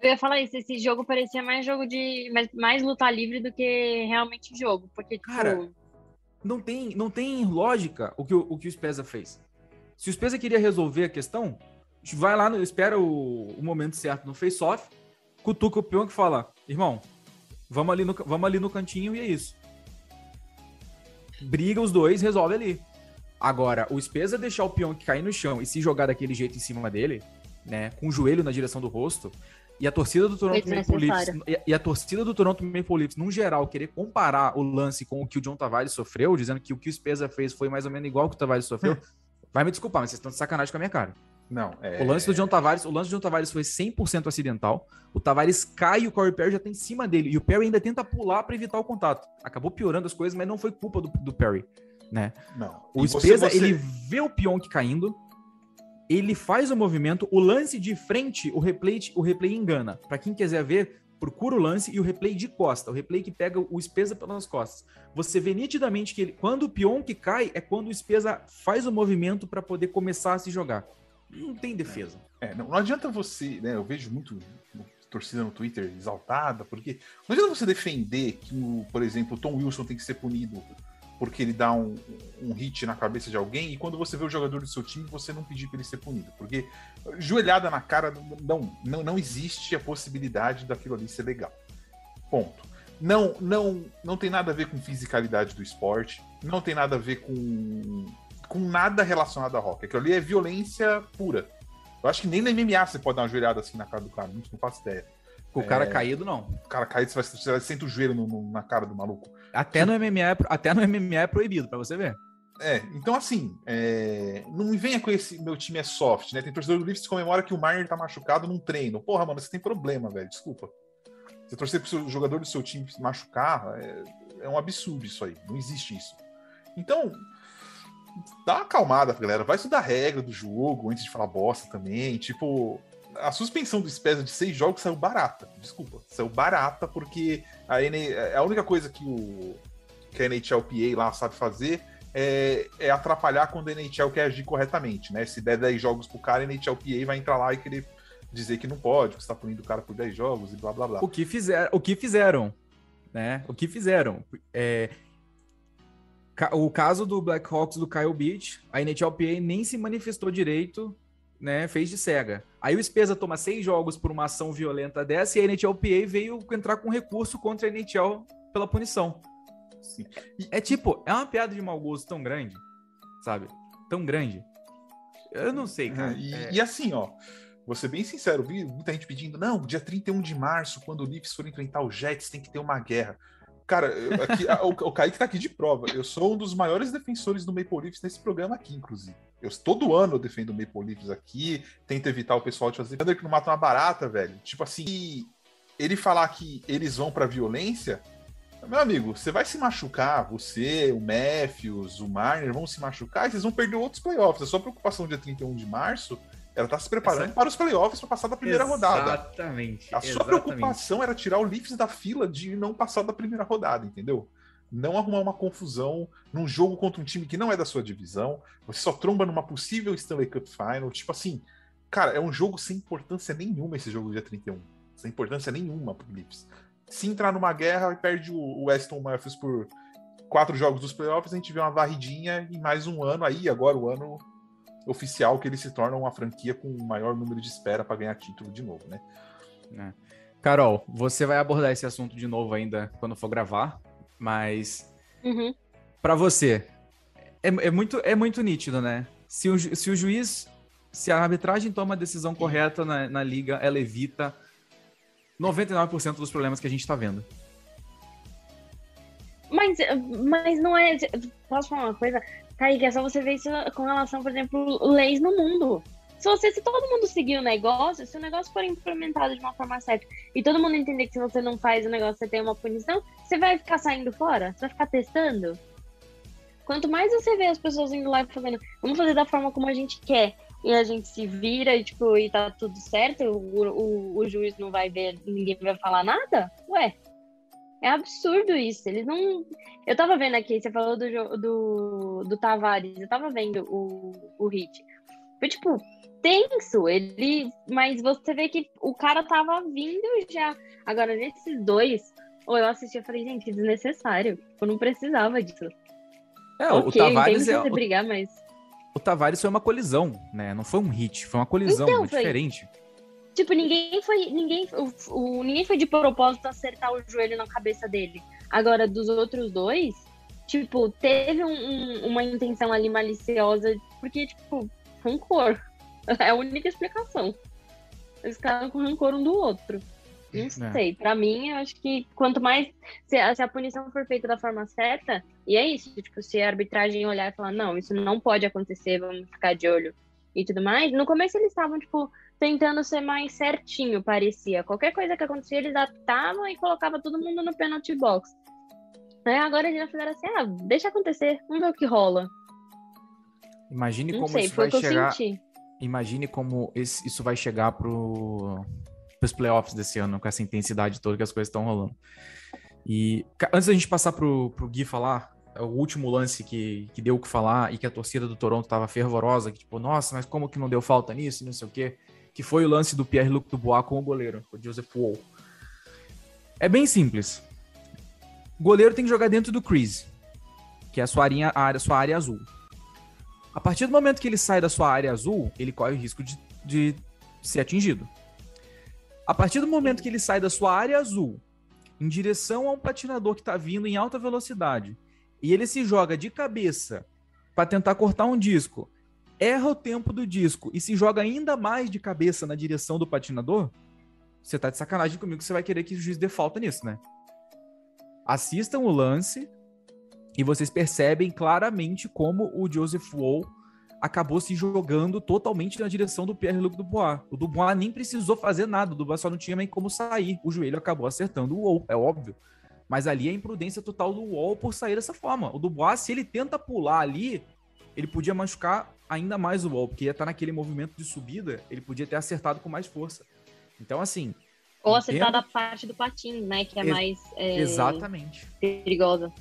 Speaker 2: Eu ia falar isso, esse jogo parecia mais jogo de. mais, mais luta livre do que realmente jogo. Porque, tipo.
Speaker 4: Cara, Não tem, não tem lógica o que o, o que o Spezza fez. Se o Spezza queria resolver a questão, vai lá, no, espera o, o momento certo no face-off, cutuca o peão que fala: irmão, vamos ali, no, vamos ali no cantinho e é isso. Briga os dois, resolve ali. Agora, o Spezza deixar o peão cair no chão e se jogar daquele jeito em cima dele, né, com o joelho na direção do rosto, e a torcida do Toronto Maple Leafs, e, a torcida do Toronto Maple Leafs, num geral, querer comparar o lance com o que o John Tavares sofreu, dizendo que o que o Spezza fez foi mais ou menos igual ao que o Tavares sofreu, vai me desculpar, mas vocês estão de sacanagem com a minha cara.
Speaker 1: Não, é...
Speaker 4: O lance do John Tavares, o lance do John Tavares foi 100% acidental. O Tavares cai e o Corey Perry já tá em cima dele. E o Perry ainda tenta pular para evitar o contato. Acabou piorando as coisas, mas não foi culpa do, do Perry, né?
Speaker 1: Não.
Speaker 4: O
Speaker 1: E
Speaker 4: Spezza,
Speaker 1: você-
Speaker 4: ele vê o Pionk caindo, ele faz o movimento, o lance de frente, o replay, o replay engana. Para quem quiser ver, procura o lance e o replay de costa, o replay que pega o Espesa pelas costas. Você vê nitidamente que ele, quando o peão que cai é quando o Espesa faz o movimento para poder começar a se jogar. Não tem defesa.
Speaker 1: É, não, não adianta você, né? Eu vejo muito torcida no Twitter exaltada, porque não adianta você defender que, por exemplo, o Tom Wilson tem que ser punido porque ele dá um, um hit na cabeça de alguém, e quando você vê o jogador do seu time, você não pedir para ele ser punido. Porque joelhada na cara, não, não, não existe a possibilidade daquilo ali ser legal. Ponto. Não, não, não tem nada a ver com fisicalidade do esporte, não tem nada a ver com, com nada relacionado a rock. Aquilo ali é violência pura. Eu acho que nem no MMA você pode dar uma joelhada assim na cara do cara, não faço ideia.
Speaker 4: Com o cara é... caído, não.
Speaker 1: O cara caído, você, vai, você vai, senta o joelho no, no, na cara do maluco.
Speaker 4: Até no MMA, é até no MMA é proibido, para você ver.
Speaker 1: É, então assim, é... não me venha com esse meu time é soft, né? Tem torcedor do Leafs que comemora que o Marner tá machucado num treino. Porra, mano, você tem problema, velho, desculpa. Você torcer pro seu, jogador do seu time machucar, é, é um absurdo isso aí, não existe isso. Então, dá uma acalmada, galera. Vai estudar a regra do jogo antes de falar bosta também. Tipo, a suspensão do Spezia de seis jogos saiu barata. Desculpa, saiu barata porque a, N... a única coisa que, o... que a NHLPA lá sabe fazer é... é, atrapalhar quando a NHL quer agir corretamente, né? Se der 10 jogos pro cara, a NHLPA vai entrar lá e querer dizer que não pode, que você tá punindo o cara por 10 jogos e blá blá blá.
Speaker 4: O que, fizer... o que fizeram, né? O que fizeram. É o caso do Blackhawks do Kyle Beach, a NHLPA nem se manifestou direito, né? Fez de cega. Aí o Speza toma seis jogos por uma ação violenta dessa e a NHLPA veio entrar com recurso contra a NHL pela punição. Sim. É tipo, é uma piada de mau gosto tão grande, sabe? Tão grande. Eu não sei, cara.
Speaker 1: E, é... e assim, ó, vou ser bem sincero, vi muita gente pedindo, não, dia 31 de março, quando o Leafs for enfrentar o Jets, tem que ter uma guerra. Cara, aqui, o, o Kaique tá aqui de prova. Eu sou um dos maiores defensores do Maple Leafs nesse programa aqui, inclusive. Eu, todo ano eu defendo o Maple Leafs aqui, tento evitar o pessoal de fazer que não mata uma barata, velho. Tipo assim, ele falar que eles vão pra violência, meu amigo, você vai se machucar, você, o Matthews, o Marner vão se machucar e vocês vão perder outros playoffs. A sua preocupação dia 31 de março ela tá se preparando Essa... para os playoffs para passar da primeira
Speaker 4: exatamente,
Speaker 1: rodada.
Speaker 4: Exatamente.
Speaker 1: A sua preocupação era tirar o Leafs da fila de não passar da primeira rodada, entendeu? Não arrumar uma confusão num jogo contra um time que não é da sua divisão. Você só tromba numa possível Stanley Cup Final. Tipo assim, cara, é um jogo sem importância nenhuma esse jogo dia 31. Sem importância nenhuma pro Leafs. Se entrar numa guerra e perde o Weston Matthews por quatro jogos dos playoffs, a gente vê uma varridinha e mais um ano aí, agora o ano oficial que ele se torna uma franquia com o maior número de espera para ganhar título de novo, né?
Speaker 4: É. Carol, você vai abordar esse assunto de novo ainda quando for gravar, mas uhum. para você é, é, muito é muito nítido, né? Se o, se o juiz, se a arbitragem toma a decisão correta na, na liga, ela evita 99% dos problemas que a gente está vendo.
Speaker 2: Mas, mas não é. Posso falar uma coisa? Kaique, é só você ver isso com relação, por exemplo, leis no mundo. Se você, se todo mundo seguir o negócio, se o negócio for implementado de uma forma certa e todo mundo entender que se você não faz o negócio, você tem uma punição, você vai ficar saindo fora? Você vai ficar testando? Quanto mais você vê as pessoas indo lá e fazendo, vamos fazer da forma como a gente quer, e a gente se vira e, tipo, e tá tudo certo, o, o, o juiz não vai ver, ninguém vai falar nada? Ué, é absurdo isso. Eles não. Eu tava vendo aqui, você falou do, do, do Tavares, eu tava vendo o, o hit. Foi tipo, tenso. Ele. Mas você vê que o cara tava vindo já. Agora, nesses dois, ou eu assisti e falei, gente, desnecessário. Eu não precisava disso.
Speaker 4: É, okay, o Tavares é.
Speaker 2: Você brigar, mas...
Speaker 4: O Tavares foi uma colisão, né? Não foi um hit, foi uma colisão então, diferente.
Speaker 2: Tipo, ninguém foi. Ninguém, o, o, ninguém foi de propósito acertar o joelho na cabeça dele. Agora, dos outros dois, tipo, teve um, um, uma intenção ali maliciosa, porque, tipo, rancor. É a única explicação. Eles ficaram com rancor um do outro. Não é. sei. É. Pra mim, eu acho que quanto mais. Se a, se a, punição for feita da forma certa, e é isso, tipo, se a arbitragem olhar e falar, não, isso não pode acontecer, vamos ficar de olho e tudo mais. No começo eles estavam, tipo, tentando ser mais certinho, parecia. Qualquer coisa que acontecia, eles adaptavam e colocavam todo mundo no penalty box. Aí agora eles já fizeram assim, ah, deixa acontecer, vamos ver o que rola.
Speaker 4: Imagine Não como sei, isso vai chegar. imagine como esse- isso vai chegar pro, pros playoffs desse ano, com essa intensidade toda que as coisas estão rolando. E antes da gente passar pro, pro Gui falar, é o último lance que, que deu o que falar e que a torcida do Toronto tava fervorosa, que tipo, nossa, mas como que não deu falta nisso e não sei o quê, que foi o lance do Pierre-Luc Dubois com o goleiro, o Joseph Wall. É bem simples. O goleiro tem que jogar dentro do crease, que é a sua, área, a área, sua área azul. A partir do momento que ele sai da sua área azul, ele corre o risco de, de ser atingido. A partir do momento que ele sai da sua área azul em direção a um patinador que está vindo em alta velocidade e ele se joga de cabeça para tentar cortar um disco, erra o tempo do disco e se joga ainda mais de cabeça na direção do patinador, você tá de sacanagem comigo que você vai querer que o juiz dê falta nisso, né? Assistam o lance e vocês percebem claramente como o Joseph Wall acabou se jogando totalmente na direção do Pierre-Luc Dubois. O Dubois nem precisou fazer nada, o Dubois só não tinha nem como sair. O joelho acabou acertando o Wall, é óbvio. Mas ali é a imprudência total do Wall por sair dessa forma. O Dubois, se ele tenta pular ali, ele podia machucar ainda mais o Wall, porque ia estar naquele movimento de subida, ele podia ter acertado com mais força. Então, assim,
Speaker 2: Ou acertar
Speaker 4: Entendo.
Speaker 2: da parte do patins, né? Que é
Speaker 4: Ex-
Speaker 2: mais é,
Speaker 4: exatamente.
Speaker 2: perigosa.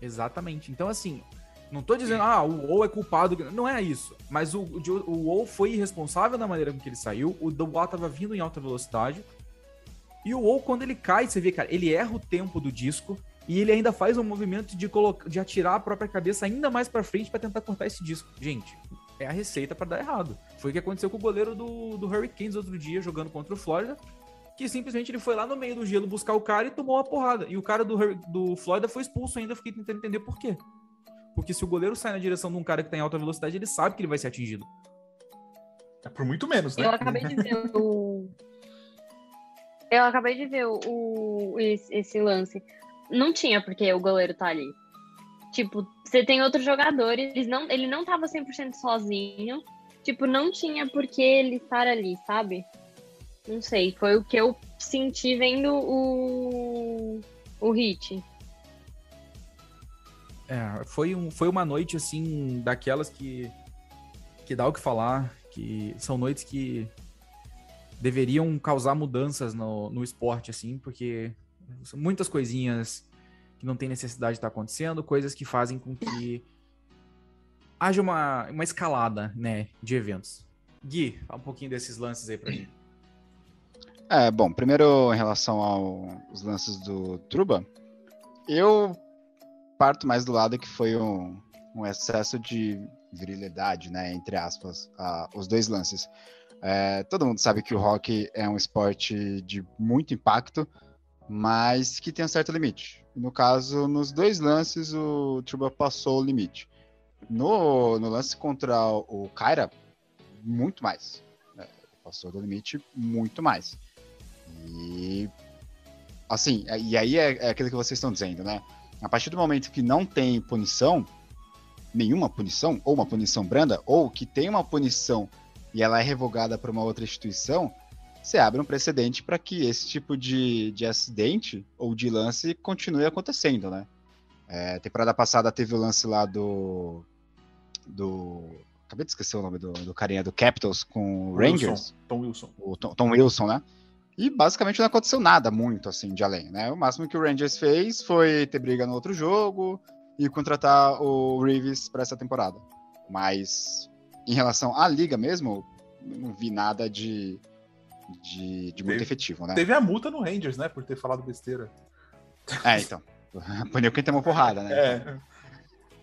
Speaker 4: Exatamente. Então, assim, não tô dizendo, ah, o WoW é culpado. Não é isso. Mas o, o, Jo- o WoW foi irresponsável da maneira com que ele saiu. O Dubois tava vindo em alta velocidade. E o WoW, quando ele cai, você vê, cara, ele erra o tempo do disco. E ele ainda faz um movimento de, colocar, de atirar a própria cabeça ainda mais pra frente pra tentar cortar esse disco. Gente, é a receita pra dar errado. Foi o que aconteceu com o goleiro do, do Hurricanes outro dia, jogando contra o Florida. Que simplesmente ele foi lá no meio do gelo buscar o cara e tomou uma porrada. E o cara do, do Florida foi expulso ainda. Eu fiquei tentando entender por quê. Porque se o goleiro sai na direção de um cara que tá em alta velocidade, ele sabe que ele vai ser atingido.
Speaker 1: É por muito menos, né?
Speaker 2: Eu acabei de ver o. Eu acabei de ver o, o- esse, esse lance. Não tinha porque o goleiro tá ali. Tipo, você tem outros jogadores, eles não, ele não tava 100% sozinho. Tipo, não tinha por que ele estar ali, sabe? Não sei, foi o que eu senti vendo o, o hit.
Speaker 4: É, foi, um, foi uma noite, assim, daquelas que, que dá o que falar, que são noites que deveriam causar mudanças no, no esporte, assim, porque muitas coisinhas que não tem necessidade de estar acontecendo, coisas que fazem com que haja uma, uma escalada, né, de eventos. Gui, fala um pouquinho desses lances aí pra gente.
Speaker 3: É, bom, primeiro em relação aos lances do Truba, eu parto mais do lado que foi um, um excesso de virilidade, né, entre aspas, a- os dois lances. É, todo mundo sabe que o hockey é um esporte de muito impacto, mas que tem um certo limite. No caso, nos dois lances, o Truba passou o limite. No, no lance contra o Kyra, muito mais. né, Passou do limite muito mais. E assim, e aí é, é aquilo que vocês estão dizendo, né? A partir do momento que não tem punição, nenhuma punição, ou uma punição branda, ou que tem uma punição e ela é revogada por uma outra instituição, você abre um precedente para que esse tipo de, de acidente ou de lance continue acontecendo, né? É, temporada passada teve o lance lá do. do. Acabei de esquecer o nome do, do carinha do Capitals com o Rangers
Speaker 1: Tom Wilson.
Speaker 3: o Tom, Tom Wilson, né? E basicamente não aconteceu nada muito assim de além, né? O máximo que o Rangers fez foi ter briga no outro jogo e contratar o Reeves para essa temporada. Mas em relação à liga mesmo, não vi nada de, de, de muito
Speaker 1: Teve-
Speaker 3: efetivo, né?
Speaker 1: Teve a multa no Rangers, né? Por ter falado besteira.
Speaker 3: É, então. Puniu quem tomou porrada, né?
Speaker 1: É.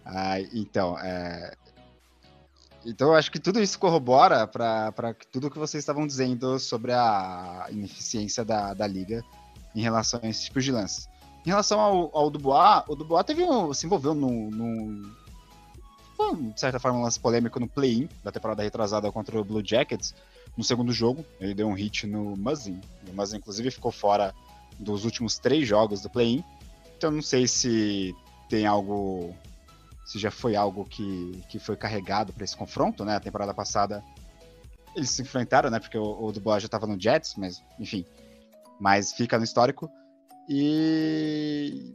Speaker 3: Ah, então, é... então eu acho que tudo isso corrobora para tudo que vocês estavam dizendo sobre a ineficiência da, da liga em relação a esse tipo de lance. Em relação ao, ao Dubois, o Dubois teve um, se envolveu num, num foi, de certa forma um lance polêmico no play-in da temporada retrasada contra o Blue Jackets no segundo jogo. Ele deu um hit no Muzzin. O Muzzin, inclusive, ficou fora dos últimos três jogos do play-in. Então não sei se tem algo se já foi algo que, que foi carregado para esse confronto, né? A temporada passada eles se enfrentaram, né? Porque o, o Dubois já estava no Jets, mas enfim. Mas fica no histórico. E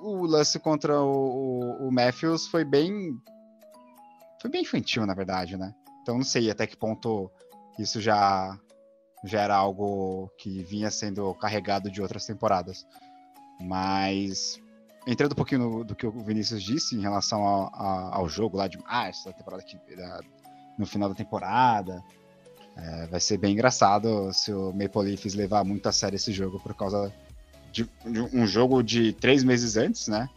Speaker 3: o lance contra o, o, o Matthews foi bem. Foi bem infantil, na verdade, né? Então não sei até que ponto isso já, já era algo que vinha sendo carregado de outras temporadas. Mas entrando um pouquinho no, do que o Vinícius disse em relação ao, ao, ao jogo lá de março, da temporada da, no final da temporada, é, vai ser bem engraçado se o Maple Leafs levar muito a sério esse jogo por causa de, de um jogo de três meses antes, né?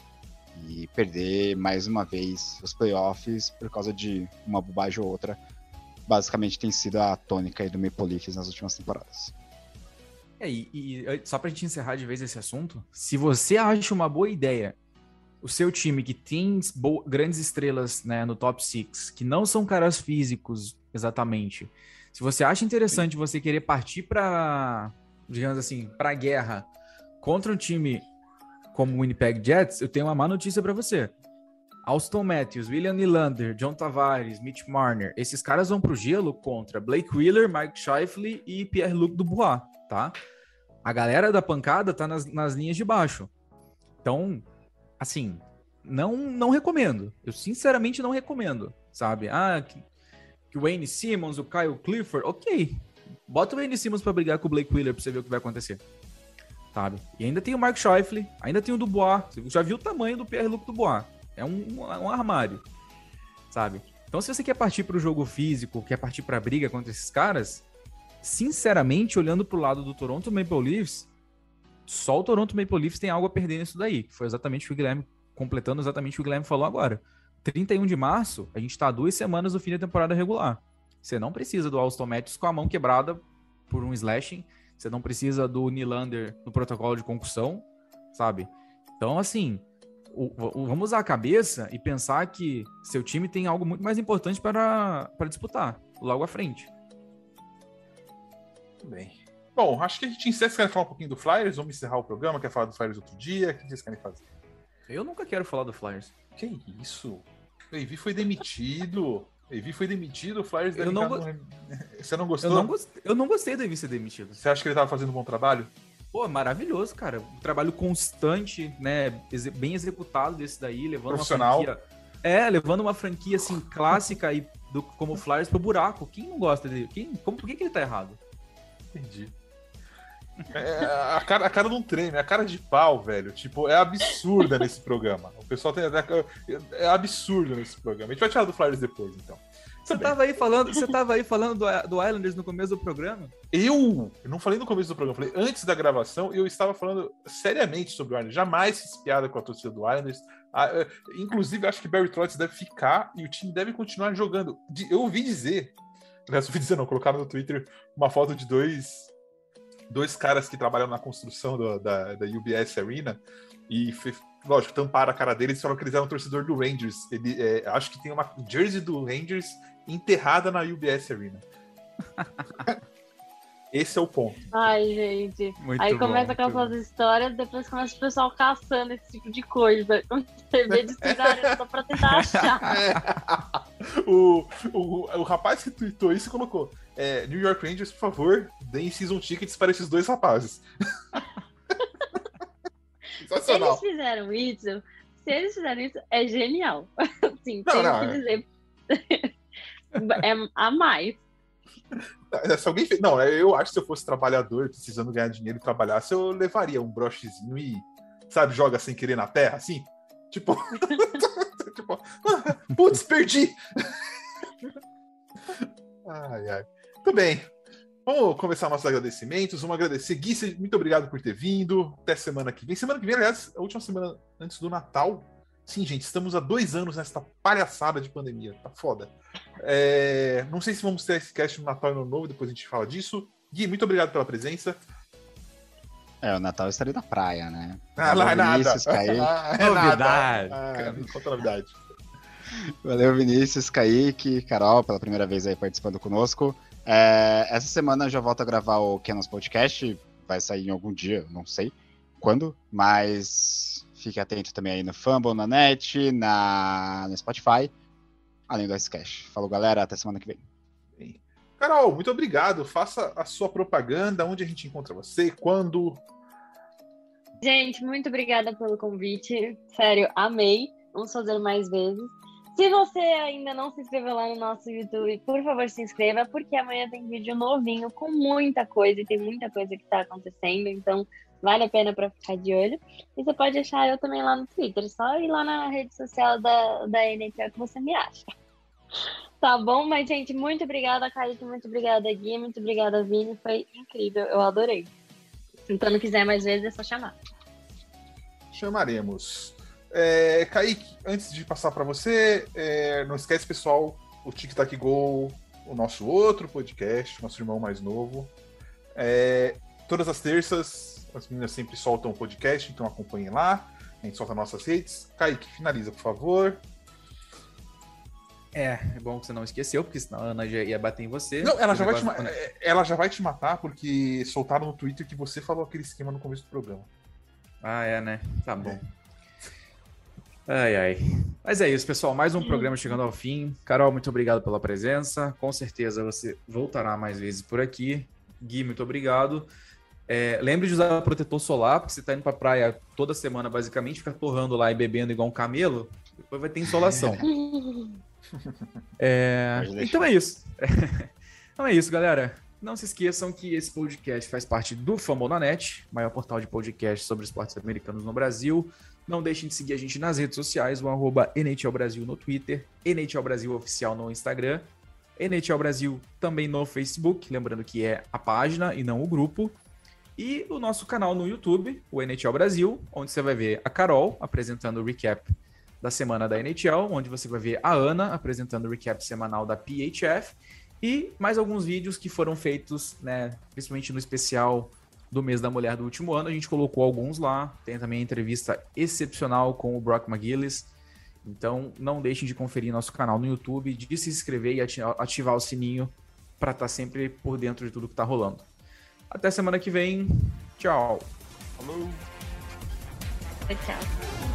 Speaker 3: E perder mais uma vez os playoffs por causa de uma bobagem ou outra. Basicamente tem sido a tônica do Maple Leafs nas últimas temporadas.
Speaker 4: É, e, e só pra gente encerrar de vez esse assunto, se você acha uma boa ideia o seu time que tem grandes estrelas né, no top 6, que não são caras físicos exatamente, se você acha interessante você querer partir para, digamos assim, para guerra contra um time como o Winnipeg Jets, eu tenho uma má notícia para você. Austin Matthews, William Nylander, John Tavares, Mitch Marner, esses caras vão pro gelo contra Blake Wheeler, Mike Scheifele e Pierre-Luc Dubois tá? A galera da pancada tá nas, nas linhas de baixo. Então, assim, não não recomendo. Eu sinceramente não recomendo, sabe? Ah, que, que o Wayne Simmons, o Kyle Clifford, ok. Bota o Wayne Simmons para brigar com o Blake Wheeler pra você ver o que vai acontecer. Sabe? E ainda tem o Mark Scheifele, ainda tem o Dubois. Você já viu o tamanho do Pierre-Luc Dubois. É um, um armário, sabe? Então, se você quer partir para o jogo físico, quer partir para briga contra esses caras, sinceramente, olhando pro lado do Toronto Maple Leafs, só o Toronto Maple Leafs tem algo a perder nisso daí, que foi exatamente o que o Guilherme, completando exatamente o que o Guilherme falou agora. 31 de março, a gente tá duas semanas do fim da temporada regular. Você não precisa do Alston Matthews com a mão quebrada por um slashing, você não precisa do Nylander no protocolo de concussão, sabe? Então, assim, o, o, vamos usar a cabeça e pensar que seu time tem algo muito mais importante para, para disputar logo à frente.
Speaker 1: Muito bem. Bom, acho que a gente encerra. Vocês querem falar um pouquinho do Flyers? Vamos encerrar o programa? Quer falar do Flyers outro dia? O que vocês querem fazer?
Speaker 4: Eu nunca quero falar do Flyers.
Speaker 1: Que isso? O Evi foi demitido. Evi foi demitido, o Flyers
Speaker 4: eu não go...
Speaker 1: Você não gostou?
Speaker 4: Eu não, gostei, eu não gostei do Evi ser demitido.
Speaker 1: Você acha que ele estava fazendo um bom trabalho?
Speaker 4: Pô, maravilhoso, cara. Um trabalho constante, né? Bem executado desse daí, levando
Speaker 1: Profissional.
Speaker 4: uma franquia. É, levando uma franquia assim clássica e do, como o Flyers pro buraco. Quem não gosta dele? Quem, como, por que, que ele tá errado?
Speaker 1: Entendi. É, a, cara, a cara não treme, a cara de pau, velho. Tipo, é absurda nesse programa. O pessoal tem. É absurdo nesse programa. A gente vai tirar do Flyers depois, então.
Speaker 4: Você tava aí falando, você tava aí falando do, do Islanders no começo do programa?
Speaker 1: Eu, eu não falei no começo do programa, falei antes da gravação, eu estava falando seriamente sobre o Islanders. Jamais fiz piada com a torcida do Islanders. Ah, é, inclusive, acho que Barry Trotz deve ficar e o time deve continuar jogando. Eu ouvi dizer Aliás, ouvi dizer, não, colocaram no Twitter uma foto de dois, dois caras que trabalham na construção do, da, da UBS Arena e, lógico, tamparam a cara deles e falaram que eles eram torcedor do Rangers. Ele, é, acho que tem uma jersey do Rangers enterrada na UBS Arena. Esse é o ponto.
Speaker 2: Ai, gente. Muito Aí começa com essas histórias, depois começa o pessoal caçando esse tipo de coisa. Vê de só pra tentar achar.
Speaker 1: É. O, o, o rapaz que tweetou isso colocou: é, New York Rangers, por favor, deem season tickets para esses dois rapazes.
Speaker 2: se eles fizeram isso, se eles fizeram isso, é genial. Sim, não, tenho não, que é. dizer. É a mais.
Speaker 1: Se alguém fez... Não, eu acho que se eu fosse trabalhador, precisando ganhar dinheiro e trabalhasse, eu levaria um brochezinho e, sabe, joga sem querer na terra, assim. Tipo. tipo ah, putz, perdi! ai, ai. Tudo bem. Vamos começar nossos agradecimentos. Vamos agradecer. Gui, muito obrigado por ter vindo. Até semana que vem. Semana que vem, aliás, a última semana antes do Natal. Sim, gente, estamos há dois anos nessa palhaçada de pandemia. Tá foda. É, não sei se vamos ter esse cast no Natal e no Novo, depois a gente fala disso. Gui, muito obrigado pela presença.
Speaker 3: É, o Natal estaria na praia, né?
Speaker 1: Ah, lá é nada.
Speaker 3: Kaique.
Speaker 1: Ah, é novidade. Ah, novidade.
Speaker 3: Valeu, Vinícius, Kaique, Carol, pela primeira vez aí participando conosco. É, essa semana eu já volto a gravar o Canos Podcast. Vai sair em algum dia, não sei quando, mas Fique atento também aí no Fumble, na net, na, no Spotify, além do Icecast. Falou, galera. Até semana que vem.
Speaker 1: Carol, muito obrigado. Faça a sua propaganda. Onde a gente encontra você? Quando?
Speaker 2: Gente, muito obrigada pelo convite. Sério, amei. Vamos fazer mais vezes. Se você ainda não se inscreveu lá no nosso YouTube, por favor, se inscreva, porque amanhã tem vídeo novinho com muita coisa e tem muita coisa que tá acontecendo, então vale a pena para ficar de olho. E você pode achar eu também lá no Twitter, só ir lá na rede social da, da NFL que você me acha. Tá bom? Mas, gente, muito obrigada, Kaique, muito obrigada, Gui, muito obrigada, Vini, foi incrível, eu adorei. Então, não quiser mais vezes, é só chamar.
Speaker 1: Chamaremos. É, Kaique, antes de passar para você, é, não esquece, pessoal, o Tic Tac Go, o nosso outro podcast, nosso irmão mais novo. É, todas as terças, as meninas sempre soltam o podcast, então acompanhem lá. A gente solta nossas redes. Kaique, finaliza, por favor.
Speaker 4: É, é bom que você não esqueceu, porque senão a Ana já ia bater em você.
Speaker 1: Não, ela já, vai te, ela já vai te matar porque soltaram no Twitter que você falou aquele esquema no começo do programa.
Speaker 4: Ah, é, né? Tá bom. É. Ai, ai. Mas é isso, pessoal. Mais um programa chegando ao fim. Carol, muito obrigado pela presença. Com certeza você voltará mais vezes por aqui. Gui, muito obrigado. É, lembre de usar protetor solar, porque você está indo para praia toda semana, basicamente, fica torrando lá e bebendo igual um camelo, depois vai ter insolação. é, então é isso. então é isso, galera. Não se esqueçam que esse podcast faz parte do Famonanet, maior portal de podcast sobre esportes americanos no Brasil. Não deixem de seguir a gente nas redes sociais, o arroba NHL Brasil no Twitter, NHL Brasil Oficial no Instagram, NHL Brasil também no Facebook, lembrando que é a página e não o grupo. E o nosso canal no YouTube, o NHL Brasil, onde você vai ver a Carol apresentando o recap da semana da NHL, onde você vai ver a Ana apresentando o recap semanal da PHF e mais alguns vídeos que foram feitos, né, principalmente no especial do mês da mulher do último ano. A gente colocou alguns lá. Tem também a entrevista excepcional com o Brock McGillis. Então, não deixem de conferir nosso canal no YouTube, de se inscrever e ativar o sininho para estar tá sempre por dentro de tudo que está rolando. Até semana que vem. Tchau.
Speaker 1: Falou.
Speaker 2: Tchau.